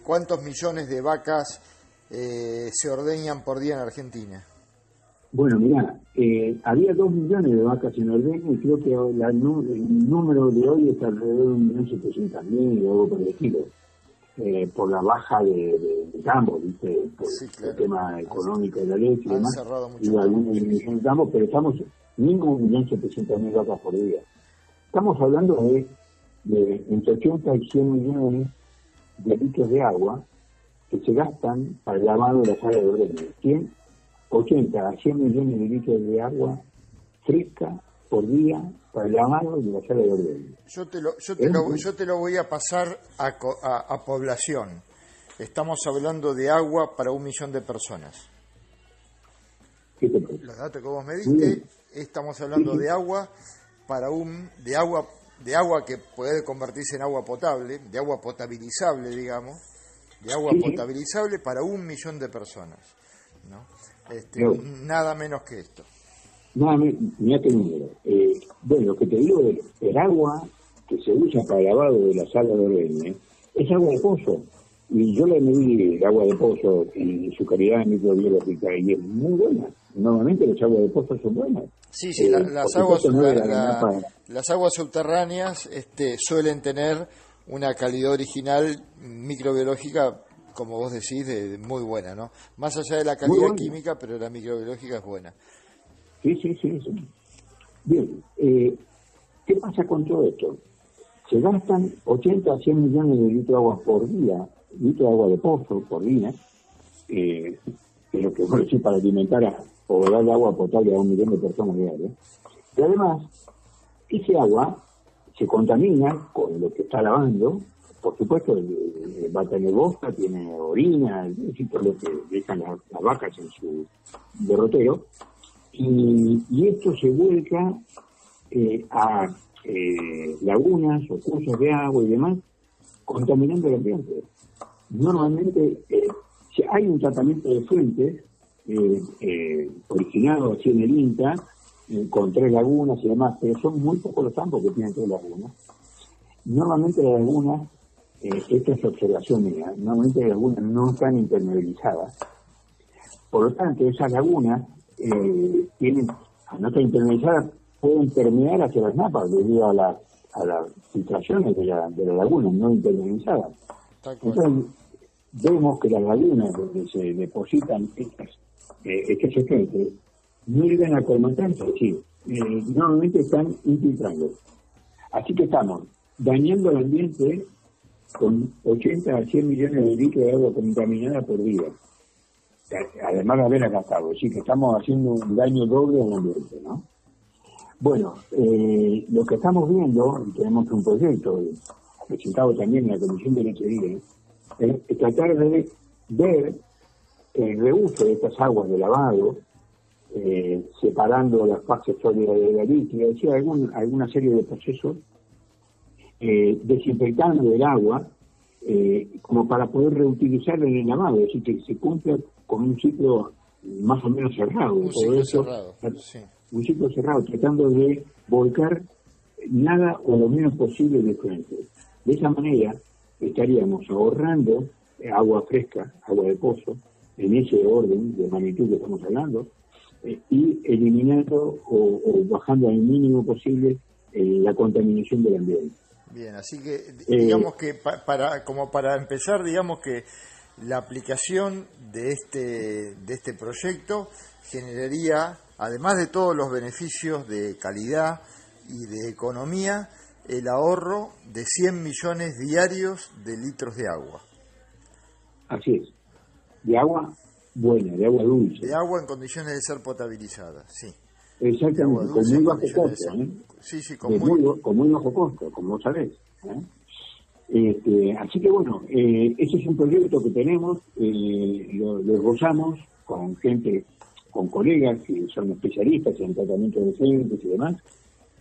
cuántos millones de vacas se ordeñan por día en Argentina? Bueno, mira, había dos millones de vacas en ordeño y creo que el número de hoy es alrededor de 1.700.000 o algo por el estilo. Eh, por la baja de, de, de campo, ¿viste? por el tema económico de la leche y demás, y algunos de campo, pero estamos ningún millón setecientos mil vacas por día. Estamos hablando de, de entre 80 y 100 millones de litros de agua que se gastan para el lavado de la sala de ordeño. 100, 80 a 100 millones de litros de agua fresca por día para. Yo te lo, yo te lo, yo te lo voy a pasar a, a, población. Estamos hablando de agua para un millón de personas. Los datos que vos me diste, estamos hablando de agua para un de agua de agua que puede convertirse en agua potable, de agua potabilizable, digamos, de agua potabilizable para un millón de personas, ¿no? Este, nada menos que esto. No, mira qué número. Eh, bueno, lo que te digo es el agua que se usa para el lavado de la sala de ordeño es agua de pozo. Y yo le medí el agua de pozo en su calidad microbiológica y es muy buena. Normalmente las aguas de pozo son buenas. Sí, sí, eh, las, aguas, las aguas subterráneas este, suelen tener una calidad original microbiológica, como vos decís, de, muy buena, ¿no? Más allá de la calidad química, pero la microbiológica es buena. Sí, sí, sí. Bien, eh, ¿qué pasa con todo esto? Se gastan 80 a 100 millones de litros de agua por día, litros de agua de pozo por día, eh, que es lo que voy a decir para alimentar a, o dar agua potable a un millón de personas diarias. Y además, ese agua se contamina con lo que está lavando, por supuesto, va a tener boca, tiene orina, todo lo que dejan las vacas en su derrotero, y, esto se vuelca eh, a eh, lagunas o cursos de agua y demás, contaminando el ambiente. Normalmente, eh, hay un tratamiento de fuentes originado aquí en el INTA, con tres lagunas y demás, pero son muy pocos los campos que tienen tres lagunas. Normalmente las lagunas, esta es observación mía, normalmente las lagunas no están impermeabilizadas. Por lo tanto, esas lagunas tienen, al no estar impermeabilizadas, pueden permear hacia las napas debido a, las a las filtraciones de la, de la laguna no impermeabilizadas. Entonces, vemos que las lagunas donde se depositan estas, eh, estos no llegan a colmatarse, sí, eh, normalmente están infiltrando. Así que estamos dañando el ambiente con 80 a 100 millones de litros de agua contaminada por día. Además de haber gastado, así que estamos haciendo un daño doble al ambiente, ¿no? Bueno, eh, lo que estamos viendo, y tenemos un proyecto presentado también en la Comisión de Lechería, es tratar de ver el reuso de estas aguas de lavado, eh, separando las fases sólidas de la líquida, es decir, alguna serie de procesos, eh, desinfectando el agua, como para poder reutilizarla en el lavado, es decir, que se cumpla con un ciclo más o menos cerrado. Un ciclo cerrado, sí un ciclo cerrado, tratando de volcar nada o lo menos posible de frente. De esa manera estaríamos ahorrando agua fresca, agua de pozo, en ese orden de magnitud que estamos hablando, eh, y eliminando o, bajando al mínimo posible eh, la contaminación del ambiente. Bien, así que eh, digamos que para como para empezar, digamos que la aplicación de este de este proyecto generaría además de todos los beneficios de calidad y de economía, el ahorro de 100 millones diarios de litros de agua. Así es. De agua buena, de agua dulce. De agua en condiciones de ser potabilizada, sí. Exactamente, con muy bajo costo. ¿eh? Sí, sí, con muy... con muy bajo costo, como sabés. ¿eh? Este, así que bueno, eh, ese es un proyecto que tenemos, eh, lo, lo gozamos con gente con colegas que son especialistas en tratamiento de docentes y demás,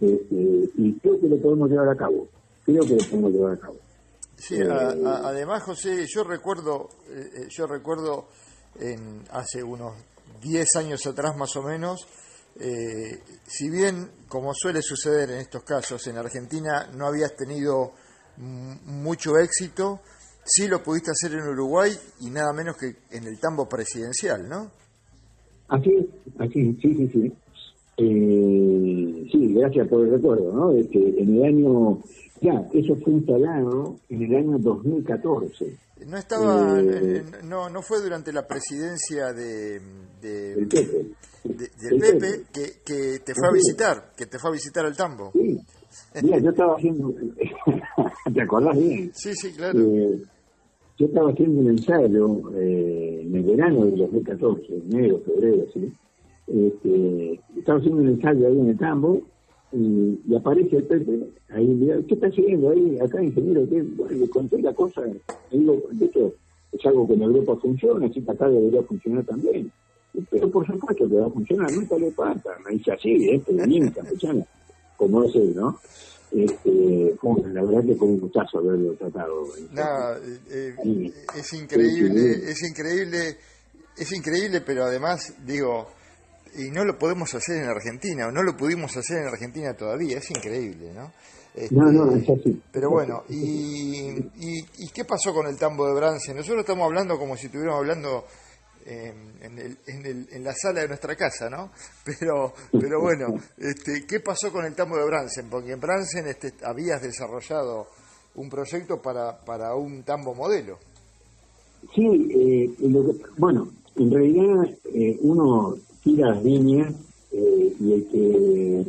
este, y creo que lo podemos llevar a cabo. Creo que lo podemos llevar a cabo. Sí, eh, además, José, yo recuerdo, eh, yo recuerdo en hace unos 10 años atrás más o menos, si bien, como suele suceder en estos casos, en Argentina no habías tenido mucho éxito, sí lo pudiste hacer en Uruguay y nada menos que en el tambo presidencial, ¿no? Así, así, sí, sí, sí. Eh, sí, gracias por el recuerdo, ¿no? que en el año, ya, eso fue instalado en el año 2014. No estaba, eh, no, no fue durante la presidencia de, de del Pepe, del Pepe, Que, que, te fue a visitar, que te fue a visitar al tambo. Sí, mira, yo estaba haciendo, ¿te acordás bien? Sí, sí, claro. Eh, yo estaba haciendo un ensayo eh, en el verano del 2014, enero, febrero, ¿sí? Este, estaba haciendo un ensayo ahí en el campo y, aparece el Pepe ahí, ¿qué está haciendo ahí? Acá, ingeniero, ¿qué? Bueno, le conté la cosa, digo, de hecho, es algo que en Europa funciona, así que acá debería funcionar también. Pero por supuesto que va a funcionar, nunca le pasa, me dice así, ¿eh? La niña campechana, como es él, ¿no? Este, la verdad que fue un gustazo haberlo tratado. Eh, eh, es increíble, es increíble, es increíble, pero además, digo, y no lo podemos hacer en Argentina, o no lo pudimos hacer en Argentina todavía, es increíble, ¿no? no, no, es así. Pero bueno, y, y, y, qué pasó con el tambo de Brance? Nosotros estamos hablando como si estuviéramos hablando en, el, en, el, en, la sala de nuestra casa, ¿no? Pero, pero bueno, este, ¿qué pasó con el tambo de Bransen? Porque en Bransen este, habías desarrollado un proyecto para, para un tambo modelo. Sí, eh, bueno, en realidad eh, uno tira las líneas eh, y el que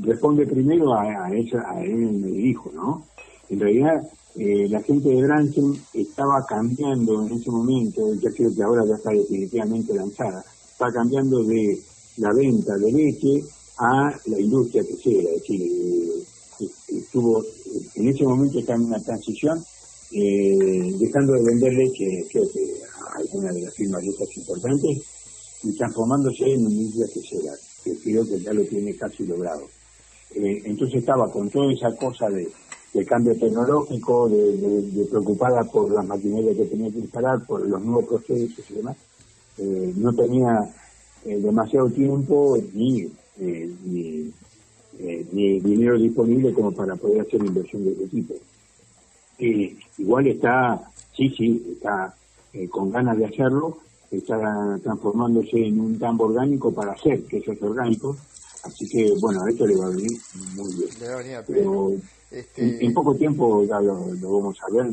responde primero a, a, esa, a él me dirijo, ¿no? En realidad eh, la gente de Branson estaba cambiando en ese momento, ya creo que ahora ya está definitivamente lanzada, está cambiando de la venta de leche a la industria quesera, es decir, eh, estuvo, en ese momento está en una transición, eh, dejando de vender leche, creo a alguna de las firmas estas importantes, y transformándose en una industria quesera, que creo que ya lo tiene casi logrado. entonces estaba con toda esa cosa de cambio tecnológico, de, preocupada por la maquinaria que tenía que instalar, por los nuevos procesos y demás, eh, no tenía eh, demasiado tiempo ni, ni, dinero disponible como para poder hacer inversión de ese tipo. igual está, sí, sí, está con ganas de hacerlo, está transformándose en un campo orgánico para hacer quesos orgánicos. Así que, bueno, a esto le va a venir muy bien. Le va a venir a este... en, poco tiempo ya lo, vamos a ver.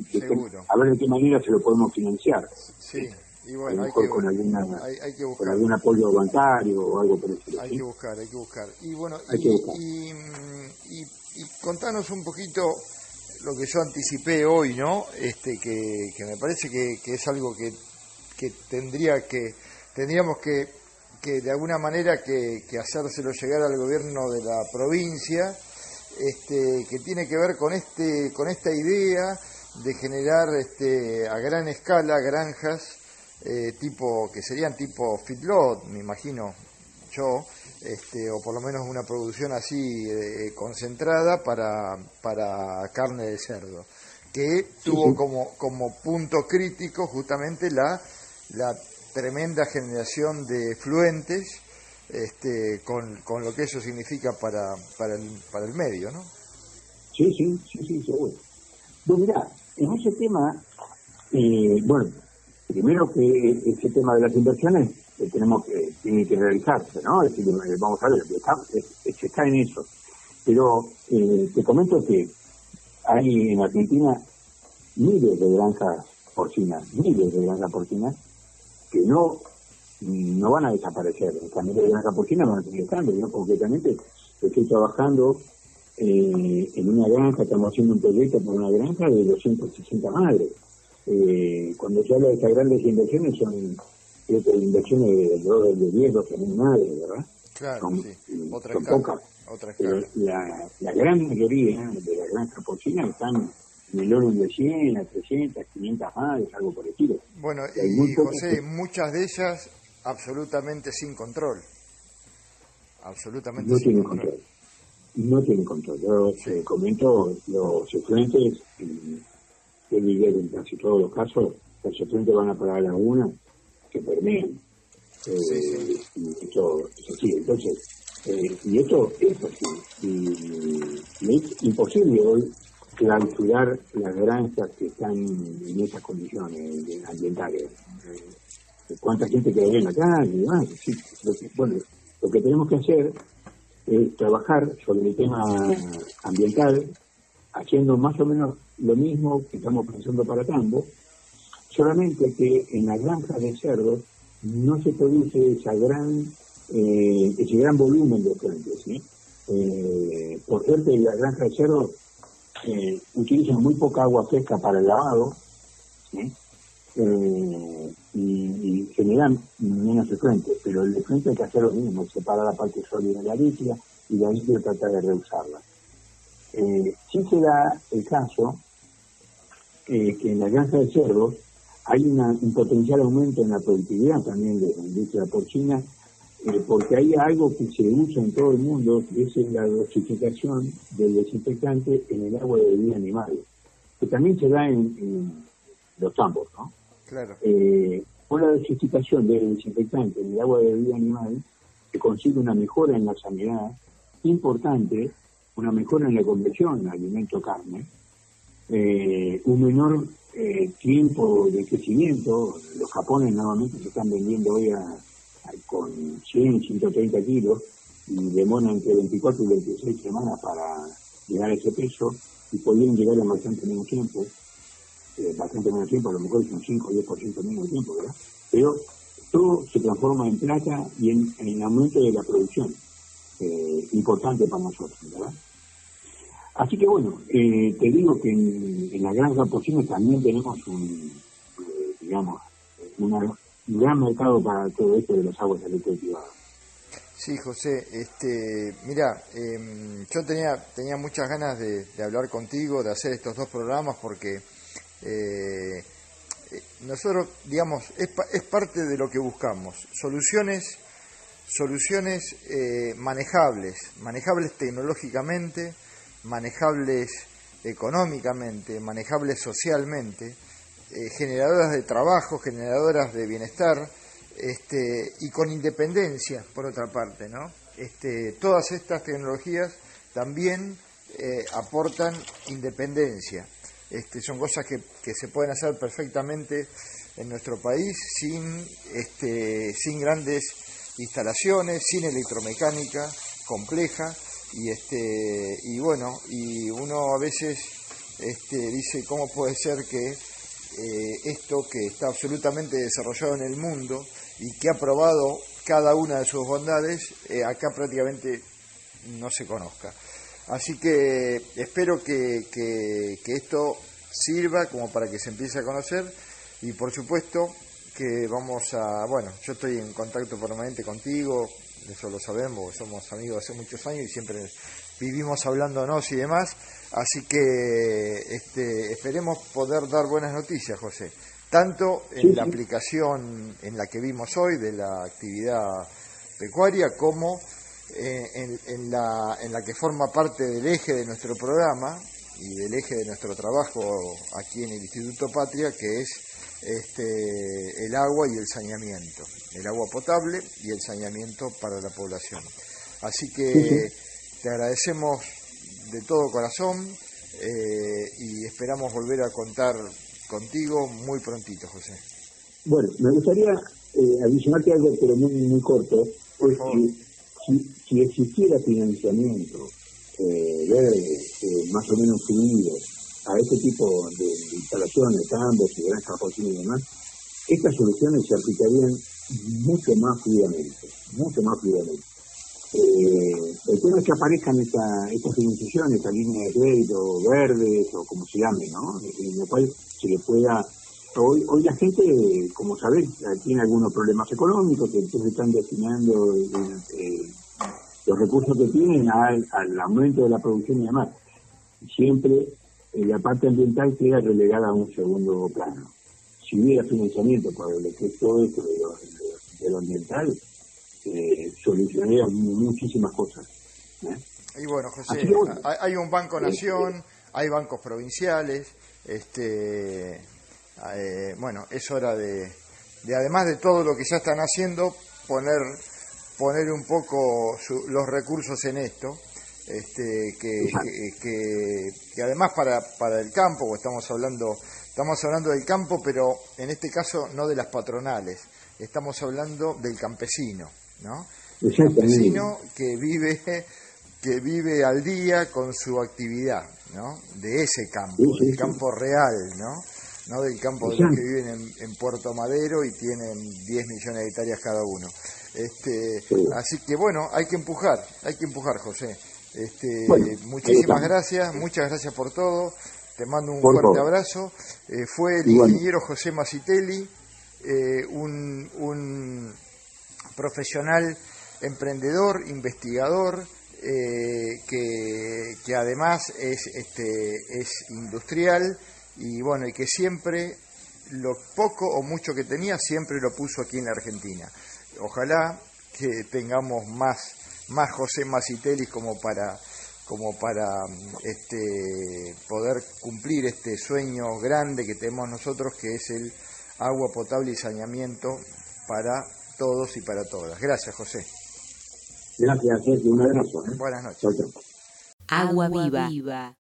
a ver de qué manera se lo podemos financiar. Sí. Y bueno, hay que, con, alguna, hay, que buscar. con algún apoyo bancario o algo por eso. Hay que buscar, hay que buscar. Y bueno, y, y, y, contanos un poquito lo que yo anticipé hoy, ¿no? Este, que, que me parece que, que es algo que que tendría que tendríamos que, que de alguna manera que, que, hacérselo llegar al gobierno de la provincia, este, que tiene que ver con este con esta idea de generar este, a gran escala granjas eh, tipo que serían tipo feedlot, me imagino yo, este, o por lo menos una producción así eh, concentrada para, para carne de cerdo, que tuvo como, como punto crítico justamente la la tremenda generación de fluentes este, con, con, lo que eso significa para, para, el, para el medio, ¿no? Sí, sí, sí, sí, seguro. Bueno, mira, en ese tema, eh, bueno, primero que ese tema de las inversiones eh, tenemos que, tiene que realizarse, ¿no? Es eh, vamos a ver, está, se está en eso. Pero te comento que hay en Argentina miles de granjas porcinas, miles de granjas porcinas, que no no van a desaparecer. También de granja porcina van a seguir estando. Yo concretamente estoy trabajando eh, en una granja, estamos haciendo un proyecto por una granja de 260 madres. Eh, cuando se habla de estas grandes inversiones son inversiones de, de, de 10, 12 mil madres, ¿verdad? Claro, sí. Otra son pocas. Otra la, la gran mayoría de las granjas porcinas están en el orden de 100 a 300, 500 madres, algo por el estilo. Bueno, y, José, muchas de ellas absolutamente sin control. Absolutamente no sin tienen control. No tienen control. Yo sí. comento los efluentes, yo diría que en casi todos los casos, los efluentes van a parar a laguna, que permean. Eh, y esto es así. Entonces, eh, y esto es así. y es imposible hoy clausurar las granjas que están en esas condiciones ambientales. ¿Cuánta gente quedaría en la calle? bueno, lo que tenemos que hacer es trabajar sobre el tema ambiental, haciendo más o menos lo mismo que estamos pensando para Tambo, solamente que en la granja de cerdos no se produce esa gran, eh, ese gran volumen de fuentes. Eh, por suerte, la granja de cerdos eh, utilizan muy poca agua fresca para el lavado eh, y, generan menos efluentes, pero el efluente hay que hacer lo mismo, separar la parte sólida de la líquida y la líquida tratar de reusarla. Eh, sí se da el caso que en la granja de cerdos hay un potencial aumento en la productividad también de la industria porcina eh, porque hay algo que se usa en todo el mundo, que es la dosificación del desinfectante en el agua de vida animal, que también se da en, los tambos, ¿no? Claro. Eh, con la dosificación del desinfectante en el agua de vida animal, se consigue una mejora en la sanidad importante, una mejora en la conversión alimento-carne, eh, un menor tiempo de crecimiento. Los japoneses nuevamente se están vendiendo hoy a con 100, 130 kilos y demora entre 24 y 26 semanas para llegar a ese peso y podrían llegar en bastante menos tiempo, eh, bastante menos tiempo, a lo mejor es un 5 o 10% menos tiempo, ¿verdad? Pero todo se transforma en plata y en, en aumento de la producción, eh, importante para nosotros, ¿verdad? Así que bueno, eh, te digo que en, la granja porcina también tenemos un, digamos, una gran mercado para todo esto de las aguas electrificadas. Sí, José, este, mira, em, yo tenía, tenía muchas ganas de, hablar contigo, de hacer estos dos programas, porque eh, nosotros, digamos, es, es, parte de lo que buscamos, soluciones, soluciones eh, manejables, manejables tecnológicamente, manejables económicamente, manejables socialmente, eh, generadoras de trabajo, generadoras de bienestar, este, y con independencia, por otra parte, ¿no? Este, todas estas tecnologías también aportan independencia. Este, son cosas que, que, se pueden hacer perfectamente en nuestro país sin, este, sin grandes instalaciones, sin electromecánica compleja y este y bueno y uno a veces este, dice cómo puede ser que eh, esto que está absolutamente desarrollado en el mundo y que ha probado cada una de sus bondades eh, acá prácticamente no se conozca así que espero que, que, que esto sirva como para que se empiece a conocer y por supuesto que vamos a, bueno, yo estoy en contacto permanente contigo, eso lo sabemos, somos amigos hace muchos años y siempre vivimos hablándonos y demás, así que este, esperemos poder dar buenas noticias, José, tanto en la aplicación en la que vimos hoy de la actividad pecuaria como eh, en, la, en la que forma parte del eje de nuestro programa y del eje de nuestro trabajo aquí en el Instituto Patria, que es este, el agua y el saneamiento, el agua potable y el saneamiento para la población. Así que te agradecemos de todo corazón eh, y esperamos volver a contar contigo muy prontito, José. Bueno, me gustaría eh, adicionarte algo, pero muy, muy corto. Por Si, si, existiera financiamiento eh, eh, más o menos fluido a este tipo de, instalaciones, campos y granjas porcinas y demás, estas soluciones se aplicarían mucho más fluidamente, mucho más fluidamente. Eh, el tema es que aparezcan esta, estas financiaciones, esta línea de crédito verdes o como se llame, ¿no? En lo cual se le pueda... Hoy, hoy la gente, como sabés, tiene algunos problemas económicos que entonces están destinando eh, los recursos que tienen al, al aumento de la producción y demás. Siempre eh, la parte ambiental queda relegada a un segundo plano. Si hubiera financiamiento para lo que es todo esto de lo, ambiental, eh, solucionaría muchísimas cosas. ¿eh? Y bueno, José, hay un Banco Nación, hay bancos provinciales, este, eh, bueno, es hora de, de, además de todo lo que ya están haciendo, poner, poner un poco los recursos en esto este, que, que, además para, para el campo, estamos hablando, estamos hablando del campo, pero en este caso no de las patronales, estamos hablando del campesino, ¿no? El campesino que vive, que vive al día con su actividad, ¿no? De ese campo, del campo real, ¿no? No del campo de los que viven en, en, Puerto Madero y tienen 10 millones de hectáreas cada uno. Este, así que bueno, hay que empujar, hay que empujar, José. Este, muchísimas gracias, muchas gracias por todo. Te mando un fuerte abrazo. Eh, fue el ingeniero José Macitelli, eh, un, profesional emprendedor, investigador, eh, que, que, además es, este, es industrial y bueno, y que siempre lo poco o mucho que tenía siempre lo puso aquí en la Argentina. Ojalá que tengamos más más José Macitelis como para como para este, poder cumplir este sueño grande que tenemos nosotros, que es el agua potable y saneamiento para todos y para todas. Gracias, José. Gracias, Sergio. Un abrazo. ¿eh? Buenas noches. Agua viva.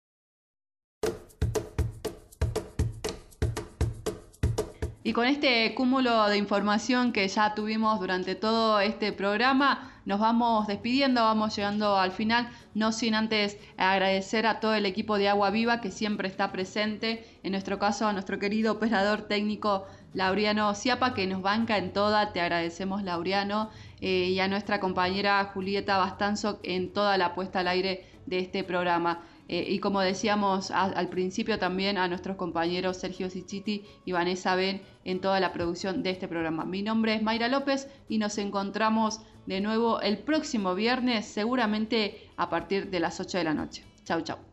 Y con este cúmulo de información que ya tuvimos durante todo este programa, nos vamos despidiendo, vamos llegando al final, no sin antes agradecer a todo el equipo de Agua Viva que siempre está presente, en nuestro caso a nuestro querido operador técnico Laureano Ciapa que nos banca en toda, te agradecemos Laureano, eh, y a nuestra compañera Julieta Bastanzo en toda la puesta al aire de este programa. Eh, y como decíamos al principio también a nuestros compañeros Sergio Sichiti y Vanessa Ben en toda la producción de este programa. Mi nombre es Mayra López y nos encontramos de nuevo el próximo viernes, seguramente a partir de las 8 de la noche. Chau, chau.